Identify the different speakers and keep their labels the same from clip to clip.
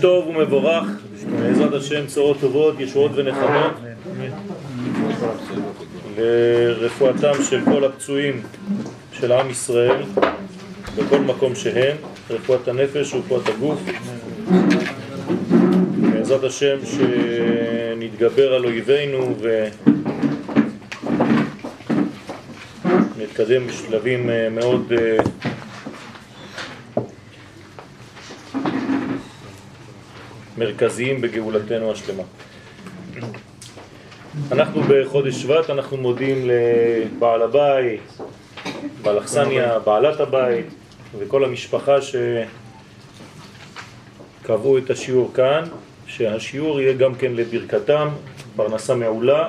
Speaker 1: טוב ומבורך, בעזרת השם צורות טובות, ישועות ונחמות. לרפואתם של כל הפצועים של עם ישראל בכל מקום שהם, רפואת הנפש ורפואת הגוף. בעזרת השם שנתגבר על אויבינו ונתקדם בשלבים מאוד מרכזיים בגאולתנו השלמה. אנחנו בחודש שבט, אנחנו מודים לבעל הבית, בעל אכסניה, בעלת הבית וכל המשפחה שקבעו את השיעור כאן, שהשיעור יהיה גם כן לברכתם, פרנסה מעולה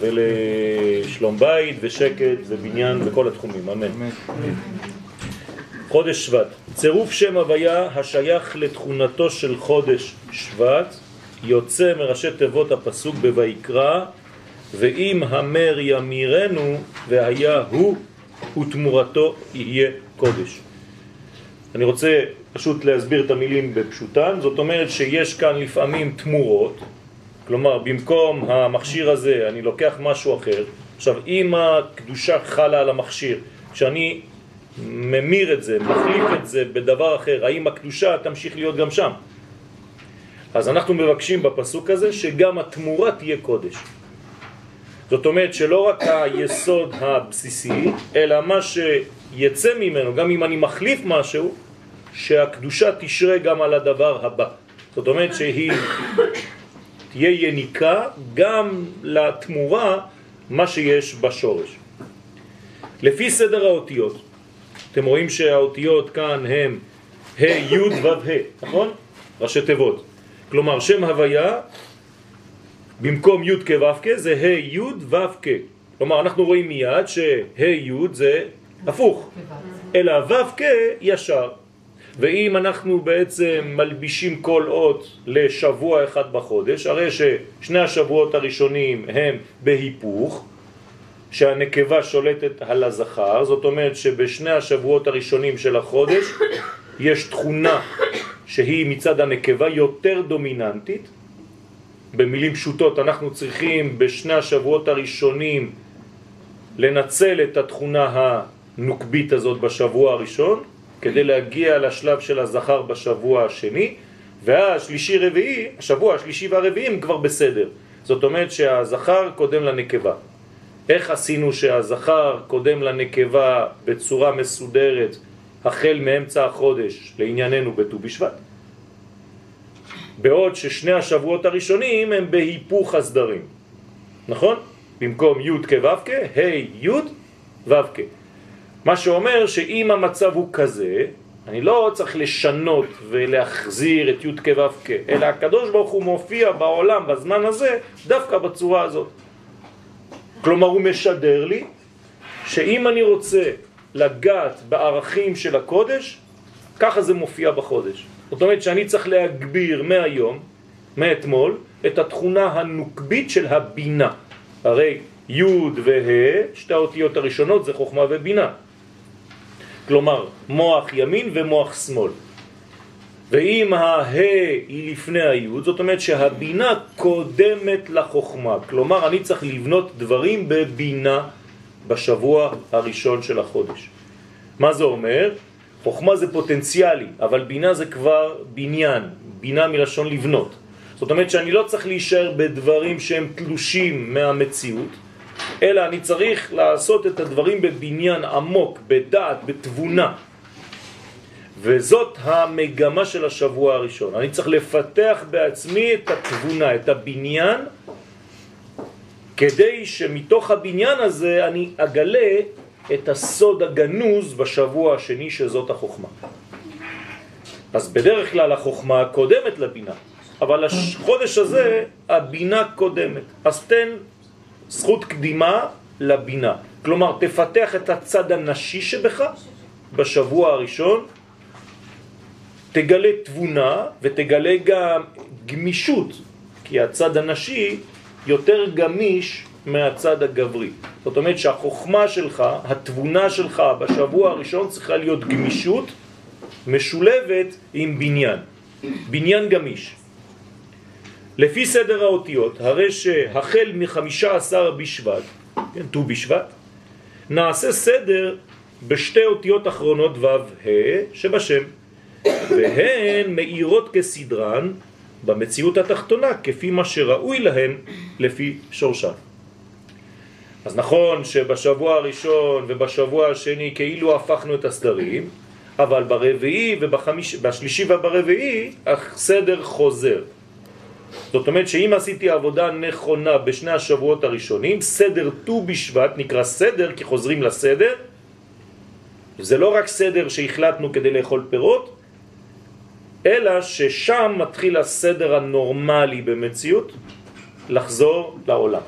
Speaker 1: ולשלום בית ושקט ובניין בכל התחומים, אמן. חודש שבט, צירוף שם הוויה השייך לתכונתו של חודש שבט יוצא מראשי תיבות הפסוק בויקרא ואם המר ימירנו והיה הוא ותמורתו יהיה קודש. אני רוצה פשוט להסביר את המילים בפשוטן, זאת אומרת שיש כאן לפעמים תמורות, כלומר במקום המכשיר הזה אני לוקח משהו אחר, עכשיו אם הקדושה חלה על המכשיר, כשאני ממיר את זה, מחליף את זה בדבר אחר, האם הקדושה תמשיך להיות גם שם? אז אנחנו מבקשים בפסוק הזה שגם התמורה תהיה קודש. זאת אומרת שלא רק היסוד הבסיסי, אלא מה שיצא ממנו, גם אם אני מחליף משהו, שהקדושה תשרה גם על הדבר הבא. זאת אומרת שהיא תהיה יניקה גם לתמורה מה שיש בשורש. לפי סדר האותיות, אתם רואים שהאותיות כאן הם ה' י' ו' ה', נכון? ראשי תיבות. כלומר שם הוויה במקום י' כ' ו' כ' זה ה' י' ו' כ'. כלומר אנחנו רואים מיד שה' י' זה הפוך, אלא ו' כ' ישר. ואם אנחנו בעצם מלבישים כל אות לשבוע אחד בחודש, הרי ששני השבועות הראשונים הם בהיפוך, שהנקבה שולטת על הזכר, זאת אומרת שבשני השבועות הראשונים של החודש יש תכונה שהיא מצד הנקבה יותר דומיננטית. במילים פשוטות אנחנו צריכים בשני השבועות הראשונים לנצל את התכונה הנוקבית הזאת בשבוע הראשון כדי להגיע לשלב של הזכר בשבוע השני והשלישי רביעי, השבוע השלישי והרביעי הם כבר בסדר. זאת אומרת שהזכר קודם לנקבה. איך עשינו שהזכר קודם לנקבה בצורה מסודרת החל מאמצע החודש לענייננו בט"ו בשבט? בעוד ששני השבועות הראשונים הם בהיפוך הסדרים, נכון? במקום י' כ' ו' כ', ה' י' ו' כ'. מה שאומר שאם המצב הוא כזה, אני לא צריך לשנות ולהחזיר את י' כ' ו' כ', אלא הקדוש ברוך הוא מופיע בעולם בזמן הזה דווקא בצורה הזאת. כלומר הוא משדר לי שאם אני רוצה לגעת בערכים של הקודש, ככה זה מופיע בחודש. זאת אומרת שאני צריך להגביר מהיום, מאתמול, את התכונה הנוקבית של הבינה. הרי י' וה', שתי האותיות הראשונות זה חוכמה ובינה. כלומר, מוח ימין ומוח שמאל. ואם הה היא לפני היוד, זאת אומרת שהבינה קודמת לחוכמה. כלומר, אני צריך לבנות דברים בבינה בשבוע הראשון של החודש. מה זה אומר? חוכמה זה פוטנציאלי, אבל בינה זה כבר בניין, בינה מלשון לבנות. זאת אומרת שאני לא צריך להישאר בדברים שהם תלושים מהמציאות, אלא אני צריך לעשות את הדברים בבניין עמוק, בדעת, בתבונה. וזאת המגמה של השבוע הראשון. אני צריך לפתח בעצמי את התבונה, את הבניין, כדי שמתוך הבניין הזה אני אגלה את הסוד הגנוז בשבוע השני שזאת החוכמה. אז בדרך כלל החוכמה קודמת לבינה, אבל החודש הזה הבינה קודמת. אז תן זכות קדימה לבינה. כלומר, תפתח את הצד הנשי שבך בשבוע הראשון, תגלה תבונה ותגלה גם גמישות, כי הצד הנשי יותר גמיש מהצד הגברי. זאת אומרת שהחוכמה שלך, התבונה שלך בשבוע הראשון צריכה להיות גמישות משולבת עם בניין. בניין גמיש. לפי סדר האותיות, הרי שהחל מחמישה עשר בשבט, כן, ט"ו בשבט, נעשה סדר בשתי אותיות אחרונות ו' ה' שבשם, והן מאירות כסדרן במציאות התחתונה, כפי מה שראוי להן לפי שורשן. אז נכון שבשבוע הראשון ובשבוע השני כאילו הפכנו את הסדרים, אבל ברביעי ובשלישי וברביעי הסדר חוזר. זאת אומרת שאם עשיתי עבודה נכונה בשני השבועות הראשונים, סדר ט"ו בשבט נקרא סדר כי חוזרים לסדר. זה לא רק סדר שהחלטנו כדי לאכול פירות, אלא ששם מתחיל הסדר הנורמלי במציאות לחזור לעולם.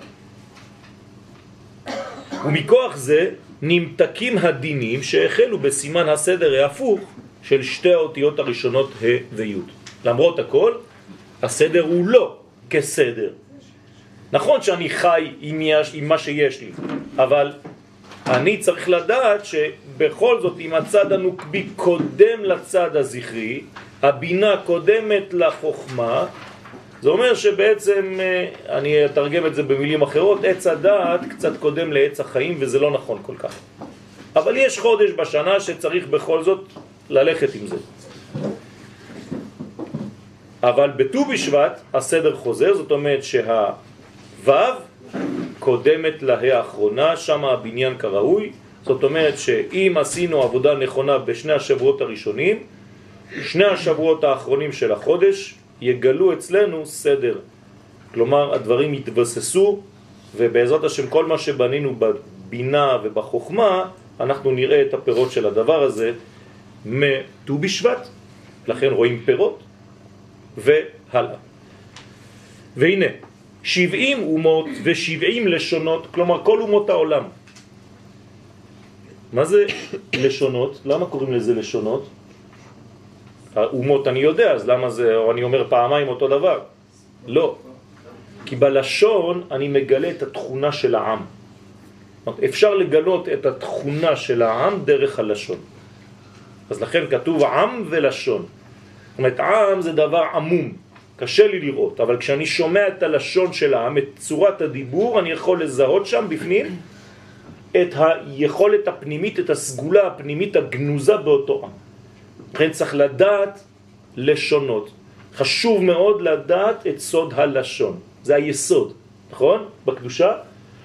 Speaker 1: ומכוח זה נמתקים הדינים שהחלו בסימן הסדר ההפוך של שתי האותיות הראשונות ה' וי'. למרות הכל, הסדר הוא לא כסדר. נכון שאני חי עם, יש, עם מה שיש לי, אבל אני צריך לדעת שבכל זאת אם הצד הנוקבי קודם לצד הזכרי, הבינה קודמת לחוכמה, זה אומר שבעצם, אה, אני אתרגם את זה במילים אחרות, עץ הדעת קצת קודם לעץ החיים וזה לא נכון כל כך. אבל יש חודש בשנה שצריך בכל זאת ללכת עם זה. אבל בט"ו בשבט הסדר חוזר, זאת אומרת שהו' קודמת לה האחרונה, שם הבניין כראוי, זאת אומרת שאם עשינו עבודה נכונה בשני השבועות הראשונים, שני השבועות האחרונים של החודש יגלו אצלנו סדר. כלומר, הדברים יתבססו, ובעזרת השם כל מה שבנינו בבינה ובחוכמה, אנחנו נראה את הפירות של הדבר הזה מט"ו בשבט, לכן רואים פירות, והלאה. והנה, שבעים אומות ושבעים לשונות, כלומר כל אומות העולם. מה זה לשונות? למה קוראים לזה לשונות? האומות אני יודע, אז למה זה, או אני אומר פעמיים אותו דבר? לא. כי בלשון אני מגלה את התכונה של העם. אפשר לגלות את התכונה של העם דרך הלשון. אז לכן כתוב עם ולשון. זאת אומרת, עם זה דבר עמום, קשה לי לראות, אבל כשאני שומע את הלשון של העם, את צורת הדיבור, אני יכול לזהות שם בפנים את היכולת הפנימית, את הסגולה הפנימית הגנוזה באותו עם. לכן צריך לדעת לשונות. חשוב מאוד לדעת את סוד הלשון. זה היסוד, נכון? בקדושה.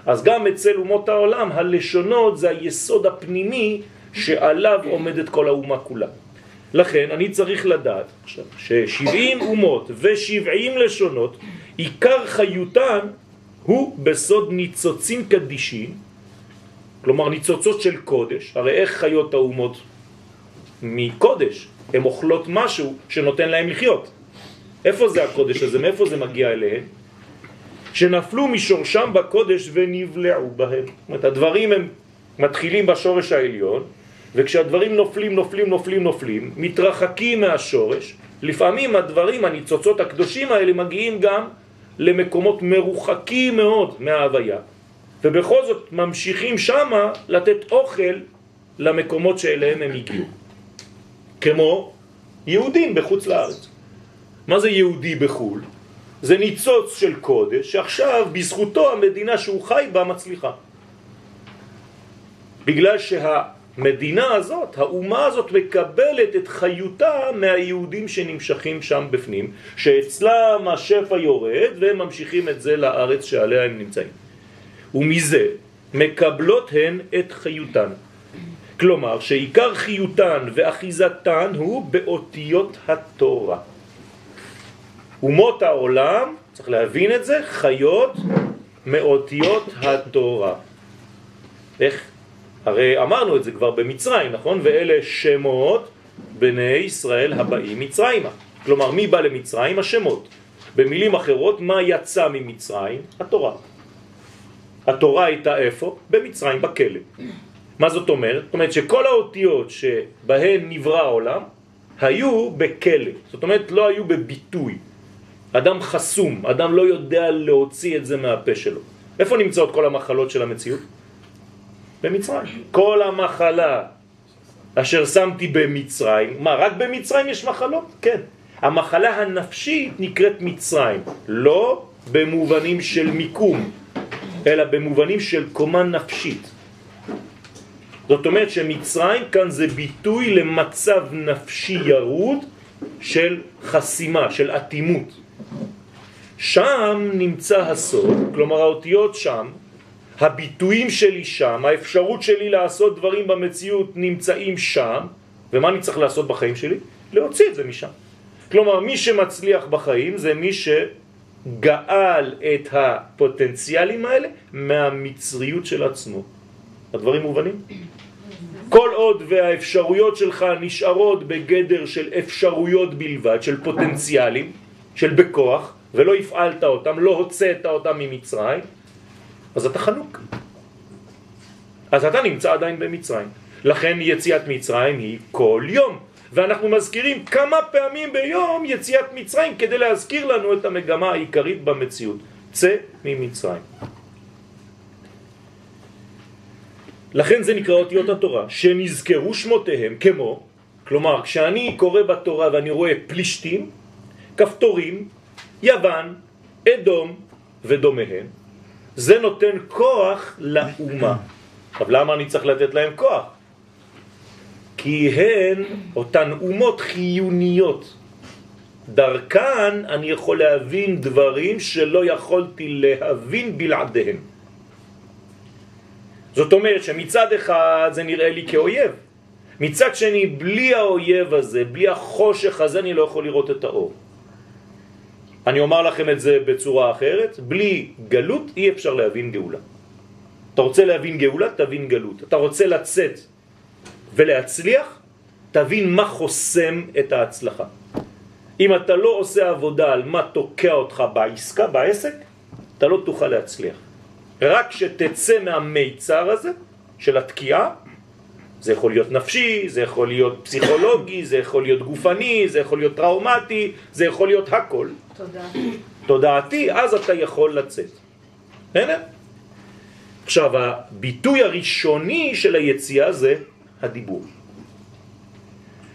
Speaker 1: אז גם אצל אומות העולם הלשונות זה היסוד הפנימי שעליו עומדת כל האומה כולה. לכן אני צריך לדעת עכשיו ש-70 אומות ו-70 לשונות, עיקר חיותן הוא בסוד ניצוצים קדישים, כלומר ניצוצות של קודש, הרי איך חיות האומות מקודש, הן אוכלות משהו שנותן להם לחיות. איפה זה הקודש הזה? מאיפה זה מגיע אליהם? שנפלו משורשם בקודש ונבלעו בהם. זאת אומרת, הדברים הם מתחילים בשורש העליון, וכשהדברים נופלים, נופלים, נופלים, נופלים, מתרחקים מהשורש, לפעמים הדברים, הניצוצות הקדושים האלה, מגיעים גם למקומות מרוחקים מאוד מההוויה, ובכל זאת ממשיכים שמה לתת אוכל למקומות שאליהם הם הגיעו. כמו יהודים בחוץ לארץ. מה זה יהודי בחו"ל? זה ניצוץ של קודש שעכשיו בזכותו המדינה שהוא חי בה מצליחה. בגלל שהמדינה הזאת, האומה הזאת מקבלת את חיותה מהיהודים שנמשכים שם בפנים, שאצלם השפע יורד והם ממשיכים את זה לארץ שעליה הם נמצאים. ומזה מקבלות הן את חיותן. כלומר שעיקר חיותן ואחיזתן הוא באותיות התורה. אומות העולם, צריך להבין את זה, חיות מאותיות התורה. איך? הרי אמרנו את זה כבר במצרים, נכון? ואלה שמות בני ישראל הבאים מצרימה. כלומר, מי בא למצרים? השמות. במילים אחרות, מה יצא ממצרים? התורה. התורה הייתה איפה? במצרים, בכלא. מה זאת אומרת? זאת אומרת שכל האותיות שבהן נברא העולם היו בכלא, זאת אומרת לא היו בביטוי. אדם חסום, אדם לא יודע להוציא את זה מהפה שלו. איפה נמצאות כל המחלות של המציאות? במצרים. כל המחלה אשר שמתי במצרים, מה, רק במצרים יש מחלות? כן. המחלה הנפשית נקראת מצרים, לא במובנים של מיקום, אלא במובנים של קומה נפשית. זאת אומרת שמצרים כאן זה ביטוי למצב נפשי ירוד של חסימה, של אטימות. שם נמצא הסוד, כלומר האותיות שם, הביטויים שלי שם, האפשרות שלי לעשות דברים במציאות נמצאים שם, ומה אני צריך לעשות בחיים שלי? להוציא את זה משם. כלומר, מי שמצליח בחיים זה מי שגאל את הפוטנציאלים האלה מהמצריות של עצמו. הדברים מובנים? כל עוד והאפשרויות שלך נשארות בגדר של אפשרויות בלבד, של פוטנציאלים, של בכוח, ולא הפעלת אותם, לא הוצאת אותם ממצרים, אז אתה חנוק. אז אתה נמצא עדיין במצרים. לכן יציאת מצרים היא כל יום. ואנחנו מזכירים כמה פעמים ביום יציאת מצרים כדי להזכיר לנו את המגמה העיקרית במציאות. צא ממצרים. לכן זה נקרא אותיות התורה, שנזכרו שמותיהם כמו, כלומר כשאני קורא בתורה ואני רואה פלישתים, כפתורים, יוון, אדום ודומיהם, זה נותן כוח לאומה. עכשיו למה אני צריך לתת להם כוח? כי הן אותן אומות חיוניות. דרכן אני יכול להבין דברים שלא יכולתי להבין בלעדיהם. זאת אומרת שמצד אחד זה נראה לי כאויב, מצד שני בלי האויב הזה, בלי החושך הזה אני לא יכול לראות את האור. אני אומר לכם את זה בצורה אחרת, בלי גלות אי אפשר להבין גאולה. אתה רוצה להבין גאולה, תבין גלות. אתה רוצה לצאת ולהצליח, תבין מה חוסם את ההצלחה. אם אתה לא עושה עבודה על מה תוקע אותך בעסקה, בעסק, אתה לא תוכל להצליח. רק שתצא מהמיצר הזה של התקיעה, זה יכול להיות נפשי, זה יכול להיות פסיכולוגי, זה יכול להיות גופני, זה יכול להיות טראומטי, זה יכול להיות הכל. תודעתי. תודעתי, אז אתה יכול לצאת. הנה. עכשיו, הביטוי הראשוני של היציאה זה הדיבור.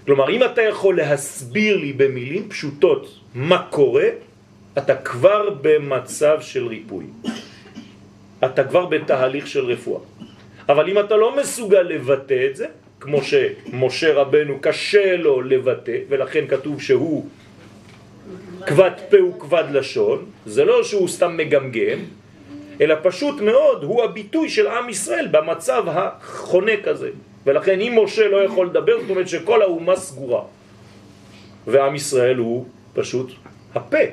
Speaker 1: כלומר, אם אתה יכול להסביר לי במילים פשוטות מה קורה, אתה כבר במצב של ריפוי. אתה כבר בתהליך של רפואה. אבל אם אתה לא מסוגל לבטא את זה, כמו שמשה רבנו קשה לו לבטא, ולכן כתוב שהוא כבד פה וכבד לשון, זה לא שהוא סתם מגמגם, אלא פשוט מאוד הוא הביטוי של עם ישראל במצב החונק הזה. ולכן אם משה לא יכול לדבר, זאת אומרת שכל האומה סגורה. ועם ישראל הוא פשוט הפה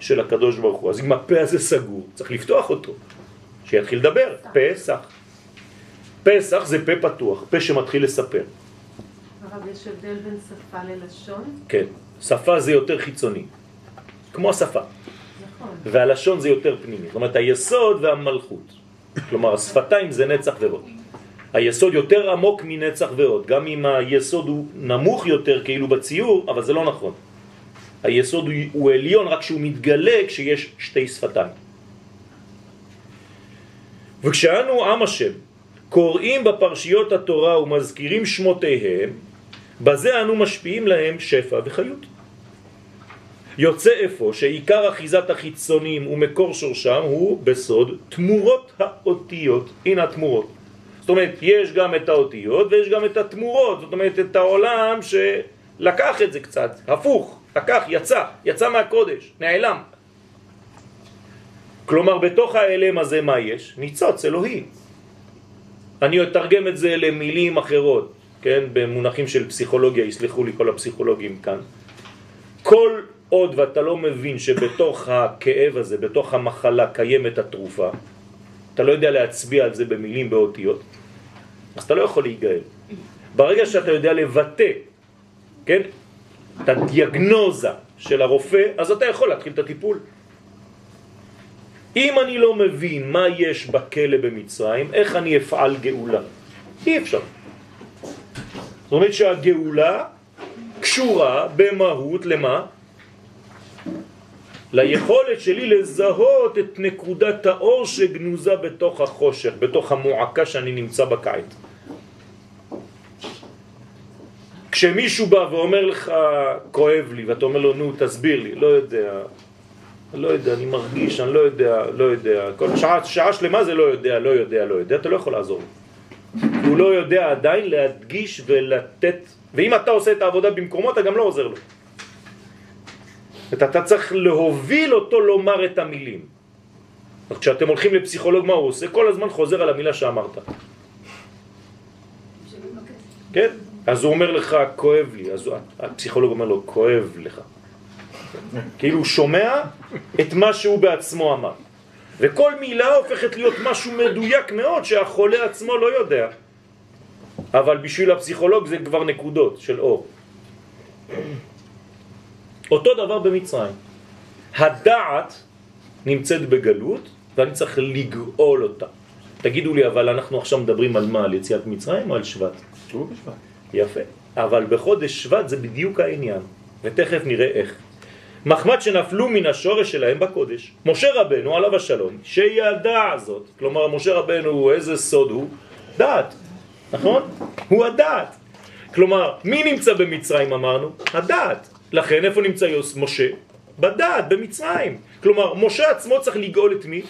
Speaker 1: של הקדוש ברוך הוא. אז אם הפה הזה סגור, צריך לפתוח אותו, שיתחיל לדבר, פסח. פסח זה פה פתוח, פה שמתחיל לספר.
Speaker 2: הרב, יש הבדל בין שפה ללשון?
Speaker 1: כן, שפה זה יותר חיצוני, כמו השפה. נכון. והלשון זה יותר פנימי, זאת אומרת היסוד והמלכות. כלומר השפתיים זה נצח ועוד. היסוד יותר עמוק מנצח ועוד, גם אם היסוד הוא נמוך יותר כאילו בציור, אבל זה לא נכון. היסוד הוא, הוא עליון רק שהוא מתגלה כשיש שתי שפתיים. וכשאנו עם השם קוראים בפרשיות התורה ומזכירים שמותיהם, בזה אנו משפיעים להם שפע וחיות. יוצא אפוא שעיקר אחיזת החיצונים ומקור שורשם הוא בסוד תמורות האותיות. הנה התמורות. זאת אומרת, יש גם את האותיות ויש גם את התמורות, זאת אומרת, את העולם שלקח את זה קצת, הפוך, לקח, יצא, יצא מהקודש, נעלם. כלומר, בתוך האלם הזה מה יש? ניצוץ אלוהי. אני אתרגם את זה למילים אחרות, כן, במונחים של פסיכולוגיה, יסלחו לי כל הפסיכולוגים כאן. כל עוד ואתה לא מבין שבתוך הכאב הזה, בתוך המחלה קיימת התרופה, אתה לא יודע להצביע על זה במילים, באותיות, אז אתה לא יכול להיגאל. ברגע שאתה יודע לבטא, כן, את הדיאגנוזה של הרופא, אז אתה יכול להתחיל את הטיפול. אם אני לא מבין מה יש בכלא במצרים, איך אני אפעל גאולה? אי אפשר. זאת אומרת שהגאולה קשורה במהות למה? ליכולת שלי לזהות את נקודת האור שגנוזה בתוך החושך, בתוך המועקה שאני נמצא בקיץ. כשמישהו בא ואומר לך, כואב לי, ואתה אומר לו, נו, תסביר לי, לא יודע, לא יודע, אני מרגיש, אני לא יודע, לא יודע, כל שעה, שעה שלמה זה לא יודע, לא יודע, לא יודע, אתה לא יכול לעזור. הוא לא יודע עדיין להדגיש ולתת, ואם אתה עושה את העבודה במקומו, אתה גם לא עוזר לו. אתה צריך להוביל אותו לומר את המילים. כשאתם הולכים לפסיכולוג, מה הוא עושה? כל הזמן חוזר על המילה שאמרת. כן? אז הוא אומר לך, כואב לי. אז הפסיכולוג אומר לו, כואב לך. כאילו הוא שומע את מה שהוא בעצמו אמר. וכל מילה הופכת להיות משהו מדויק מאוד שהחולה עצמו לא יודע. אבל בשביל הפסיכולוג זה כבר נקודות של אור. אותו דבר במצרים. הדעת נמצאת בגלות ואני צריך לגאול אותה. תגידו לי, אבל אנחנו עכשיו מדברים על מה? על יציאת מצרים או על שבט?
Speaker 3: שהוא בשבט.
Speaker 1: יפה. אבל בחודש שבט זה בדיוק העניין, ותכף נראה איך. מחמד שנפלו מן השורש שלהם בקודש. משה רבנו, עליו השלום, שידע זאת, כלומר משה רבנו, איזה סוד הוא? דעת, נכון? הוא הדעת. כלומר, מי נמצא במצרים אמרנו? הדעת. לכן איפה נמצא יוס משה? בדעת, במצרים. כלומר, משה עצמו צריך לגאול את מי?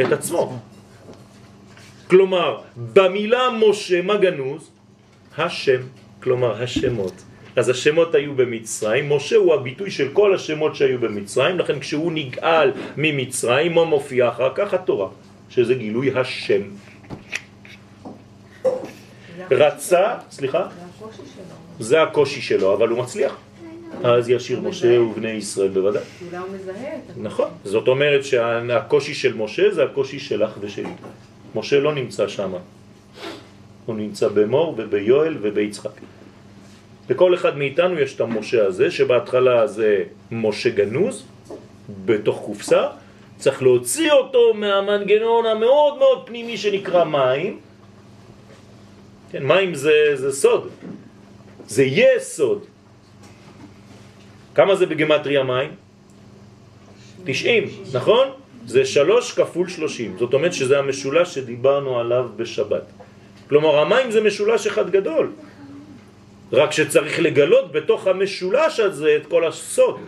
Speaker 1: את עצמו. כלומר, במילה משה, מה גנוז? השם, כלומר השמות. אז השמות היו במצרים, משה הוא הביטוי של כל השמות שהיו במצרים, לכן כשהוא נגאל ממצרים, מה מופיע אחר כך? התורה, שזה גילוי השם. רצה, סליחה? זה הקושי שלו, אבל הוא מצליח. אז ישיר משה ובני ישראל בוודאי.
Speaker 2: אולי הוא מזהה.
Speaker 1: נכון, זאת אומרת שהקושי של משה זה הקושי שלך ושלי. משה לא נמצא שם, הוא נמצא במור וביואל וביצחק. לכל אחד מאיתנו יש את המשה הזה, שבהתחלה זה משה גנוז, בתוך קופסה, צריך להוציא אותו מהמנגנון המאוד מאוד פנימי שנקרא מים. כן, מים זה, זה סוד, זה יסוד. כמה זה בגמטריה מים? 90, נכון? זה שלוש כפול שלושים, זאת אומרת שזה המשולש שדיברנו עליו בשבת. כלומר המים זה משולש אחד גדול, רק שצריך לגלות בתוך המשולש הזה את כל הסוד.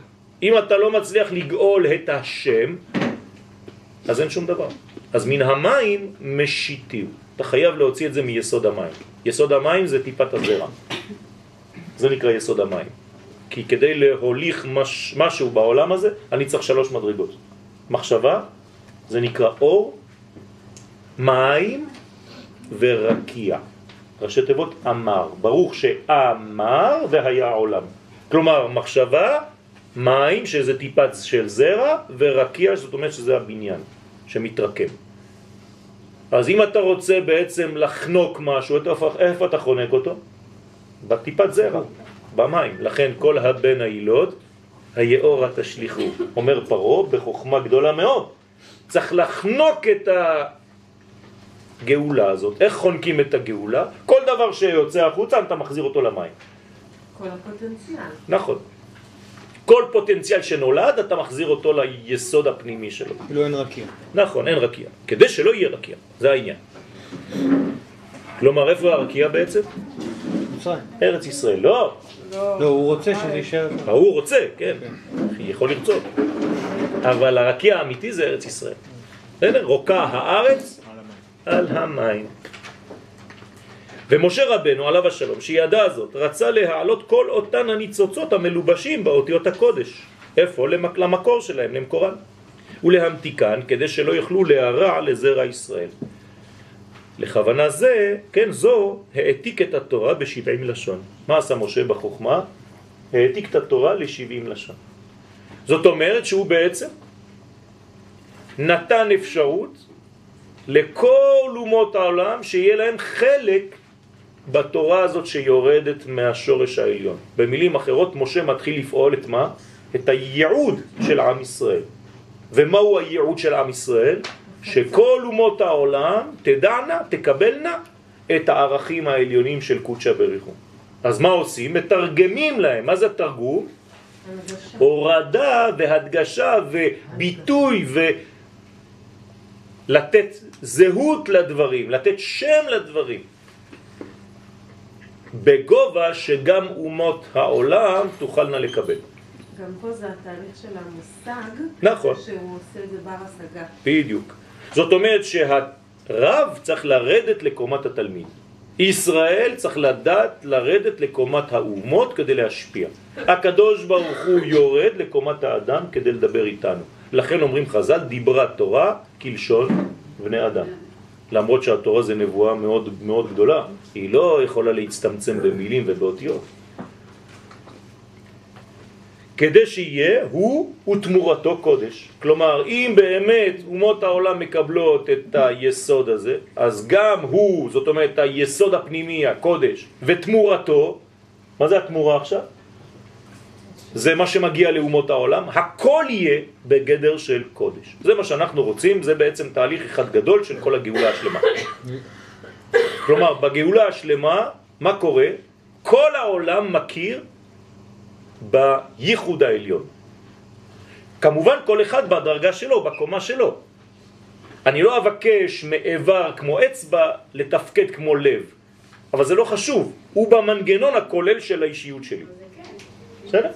Speaker 1: אם אתה לא מצליח לגאול את השם, אז אין שום דבר. אז מן המים משיתיו. אתה חייב להוציא את זה מיסוד המים. יסוד המים זה טיפת הזרע. זה נקרא יסוד המים. כי כדי להוליך מש, משהו בעולם הזה, אני צריך שלוש מדרגות. מחשבה, זה נקרא אור, מים ורקיע. ראשי תיבות אמר. ברוך שאמר והיה עולם. כלומר, מחשבה, מים, שזה טיפת של זרע, ורקיע, זאת אומרת שזה הבניין שמתרקם. אז אם אתה רוצה בעצם לחנוק משהו, איפה, איפה אתה חונק אותו? בטיפת זרע, במים. לכן כל הבן הילוד, היאורה תשליחו. אומר פרו בחוכמה גדולה מאוד. צריך לחנוק את הגאולה הזאת. איך חונקים את הגאולה? כל דבר שיוצא החוצה אתה מחזיר אותו למים.
Speaker 2: כל הפוטנציאל.
Speaker 1: נכון. כל פוטנציאל שנולד אתה מחזיר אותו ליסוד הפנימי שלו.
Speaker 3: כאילו אין רקיע.
Speaker 1: נכון, אין רקיע. כדי שלא יהיה רקיע, זה העניין. כלומר, איפה הרקיע בעצם?
Speaker 3: מצרים.
Speaker 1: ארץ ישראל. לא,
Speaker 3: לא, הוא רוצה שזה יישאר.
Speaker 1: ההוא רוצה, כן, יכול לרצות. אבל הרקיע האמיתי זה ארץ ישראל. בסדר? רוקה הארץ
Speaker 3: על המים.
Speaker 1: ומשה רבנו, עליו השלום, שידע זאת, רצה להעלות כל אותן הניצוצות המלובשים באותיות הקודש. איפה? למק... למקור שלהם, למקורן. ולהמתיקן, כדי שלא יוכלו להרע לזרע ישראל. לכוונה זה, כן, זו, העתיק את התורה בשבעים לשון. מה עשה משה בחוכמה? העתיק את התורה לשבעים לשון. זאת אומרת שהוא בעצם נתן אפשרות לכל אומות העולם שיהיה להם חלק בתורה הזאת שיורדת מהשורש העליון. במילים אחרות, משה מתחיל לפעול את מה? את הייעוד של עם ישראל. ומהו הייעוד של עם ישראל? שכל אומות העולם תדענה, תקבלנה את הערכים העליונים של קודשא בריחו. אז מה עושים? מתרגמים להם. מה זה תרגום? הורדה והדגשה וביטוי ולתת זהות לדברים, לתת שם לדברים. בגובה שגם אומות העולם תוכלנה לקבל.
Speaker 2: גם פה זה התהליך של המושג.
Speaker 1: נכון.
Speaker 2: שהוא עושה את זה בר השגה.
Speaker 1: בדיוק. זאת אומרת שהרב צריך לרדת לקומת התלמיד. ישראל צריך לדעת לרדת לקומת האומות כדי להשפיע. הקדוש ברוך הוא יורד לקומת האדם כדי לדבר איתנו. לכן אומרים חז"ל, דיברה תורה כלשון בני אדם. למרות שהתורה זה נבואה מאוד מאוד גדולה, היא לא יכולה להצטמצם במילים ובאותיות. כדי שיהיה הוא ותמורתו קודש. כלומר, אם באמת אומות העולם מקבלות את היסוד הזה, אז גם הוא, זאת אומרת היסוד הפנימי, הקודש, ותמורתו, מה זה התמורה עכשיו? זה מה שמגיע לאומות העולם, הכל יהיה בגדר של קודש. זה מה שאנחנו רוצים, זה בעצם תהליך אחד גדול של כל הגאולה השלמה. כלומר, בגאולה השלמה, מה קורה? כל העולם מכיר בייחוד העליון. כמובן כל אחד בדרגה שלו, בקומה שלו. אני לא אבקש מאיבר כמו אצבע לתפקד כמו לב, אבל זה לא חשוב, הוא במנגנון הכולל של האישיות שלי. בסדר?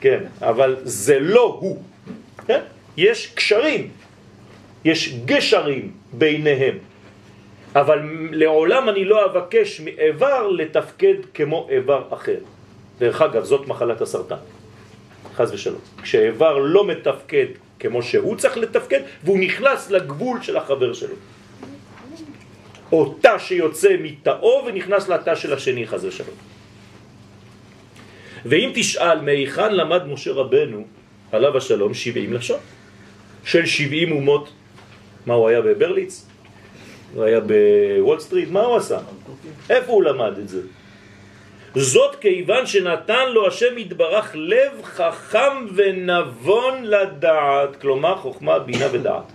Speaker 1: כן, אבל זה לא הוא. כן? יש קשרים, יש גשרים ביניהם. אבל לעולם אני לא אבקש מאיבר לתפקד כמו איבר אחר. דרך אגב, זאת מחלת הסרטן, חז ושלום. כשאיבר לא מתפקד כמו שהוא צריך לתפקד, והוא נכנס לגבול של החבר שלו. או תא שיוצא מתאו ונכנס לתא של השני, חז ושלום. ואם תשאל מהיכן למד משה רבנו, עליו השלום, 70 לשון, של 70 אומות, מה הוא היה בברליץ? הוא היה בוול סטריט, מה הוא עשה? איפה הוא למד את זה? זאת כיוון שנתן לו השם יתברך לב חכם ונבון לדעת, כלומר חוכמה, בינה ודעת.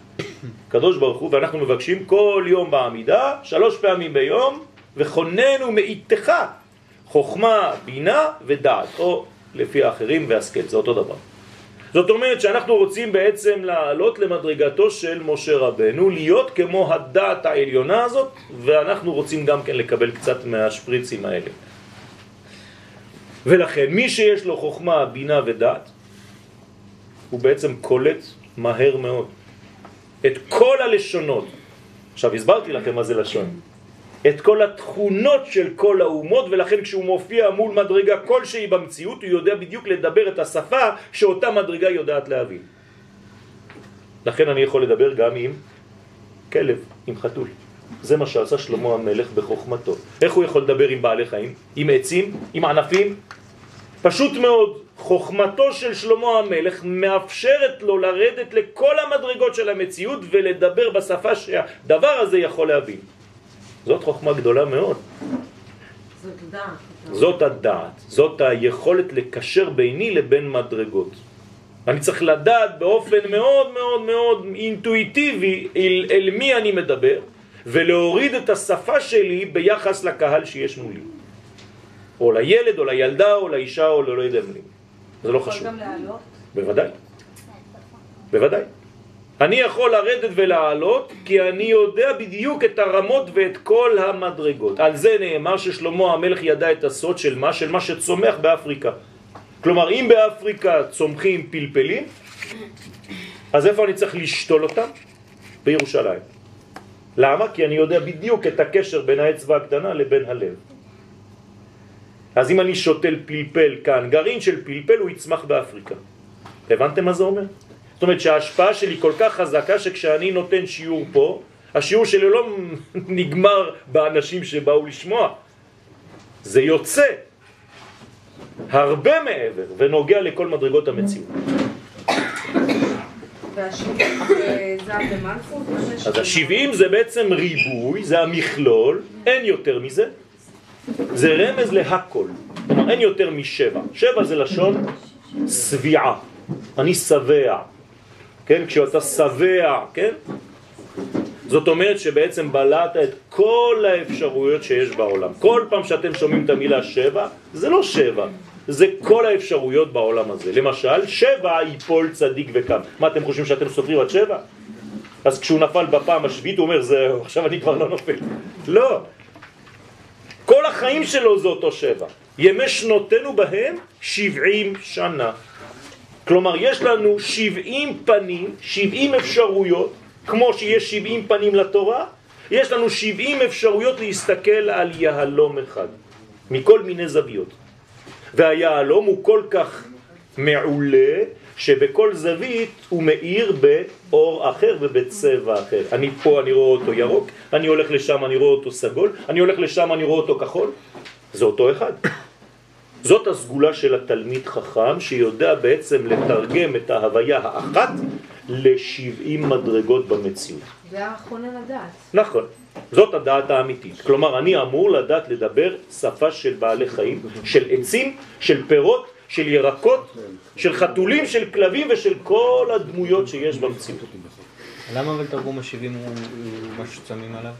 Speaker 1: קדוש ברוך הוא, ואנחנו מבקשים כל יום בעמידה, שלוש פעמים ביום, וכוננו מאיתך חוכמה, בינה ודעת, או לפי האחרים והשכל, זה אותו דבר. זאת אומרת שאנחנו רוצים בעצם לעלות למדרגתו של משה רבנו, להיות כמו הדעת העליונה הזאת, ואנחנו רוצים גם כן לקבל קצת מהשפריצים האלה. ולכן מי שיש לו חוכמה, בינה ודעת, הוא בעצם קולט מהר מאוד את כל הלשונות. עכשיו הסברתי לכם מה זה לשון. את כל התכונות של כל האומות, ולכן כשהוא מופיע מול מדרגה כלשהי במציאות, הוא יודע בדיוק לדבר את השפה שאותה מדרגה יודעת להבין. לכן אני יכול לדבר גם עם כלב, עם חתול. זה מה שעשה שלמה המלך בחוכמתו. איך הוא יכול לדבר עם בעלי חיים? עם עצים? עם ענפים? פשוט מאוד, חוכמתו של שלמה המלך מאפשרת לו לרדת לכל המדרגות של המציאות ולדבר בשפה שהדבר הזה יכול להבין. זאת חוכמה גדולה מאוד.
Speaker 2: זאת דעת.
Speaker 1: זאת הדעת, זאת היכולת לקשר ביני לבין מדרגות. אני צריך לדעת באופן מאוד מאוד מאוד אינטואיטיבי אל, אל מי אני מדבר ולהוריד את השפה שלי ביחס לקהל שיש מולי. או לילד, או לילדה, או לאישה, או לא יודע מי. זה לא חשוב.
Speaker 2: יכול גם לעלות?
Speaker 1: בוודאי. בוודאי. אני יכול לרדת ולעלות כי אני יודע בדיוק את הרמות ואת כל המדרגות. על זה נאמר ששלמה המלך ידע את הסוד של מה? של מה שצומח באפריקה. כלומר, אם באפריקה צומחים פלפלים, אז איפה אני צריך לשתול אותם? בירושלים. למה? כי אני יודע בדיוק את הקשר בין האצבע הקטנה לבין הלב. אז אם אני שותל פלפל כאן, גרעין של פלפל הוא יצמח באפריקה. הבנתם מה זה אומר? זאת אומרת שההשפעה שלי כל כך חזקה שכשאני נותן שיעור פה, השיעור שלי לא נגמר באנשים שבאו לשמוע, זה יוצא הרבה מעבר ונוגע לכל מדרגות המציאות. אז השבעים זה בעצם ריבוי, זה המכלול, אין יותר מזה, זה רמז להכל, כלומר אין יותר משבע, שבע זה לשון סביעה, אני שבע, כן? כשאתה שבע, כן? זאת אומרת שבעצם בלעת את כל האפשרויות שיש בעולם. כל פעם שאתם שומעים את המילה שבע, זה לא שבע, זה כל האפשרויות בעולם הזה. למשל, שבע ייפול צדיק וקם. מה, אתם חושבים שאתם סופרים עד שבע? אז כשהוא נפל בפעם השביעית הוא אומר, זהו, עכשיו אני כבר לא נופל. לא. כל החיים שלו זה אותו שבע. ימי שנותינו בהם שבעים שנה. כלומר, יש לנו שבעים פנים, שבעים אפשרויות, כמו שיש שבעים פנים לתורה, יש לנו שבעים אפשרויות להסתכל על יהלום אחד, מכל מיני זוויות. והיהלום הוא כל כך מעולה, שבכל זווית הוא מאיר באור אחר ובצבע אחר. אני פה, אני רואה אותו ירוק, אני הולך לשם, אני רואה אותו סגול, אני הולך לשם, אני רואה אותו כחול. זה אותו אחד. זאת הסגולה של התלמיד חכם שיודע בעצם לתרגם את ההוויה האחת ל-70 מדרגות במציאות.
Speaker 2: זה האחרונה לדעת.
Speaker 1: נכון, זאת הדעת האמיתית. כלומר, אני אמור לדעת לדבר שפה של בעלי חיים, של עצים, של פירות, של ירקות, של חתולים, של כלבים ושל כל הדמויות שיש במציאות.
Speaker 3: למה אבל תרגום השבעים הוא הוא משהו ששמים עליו?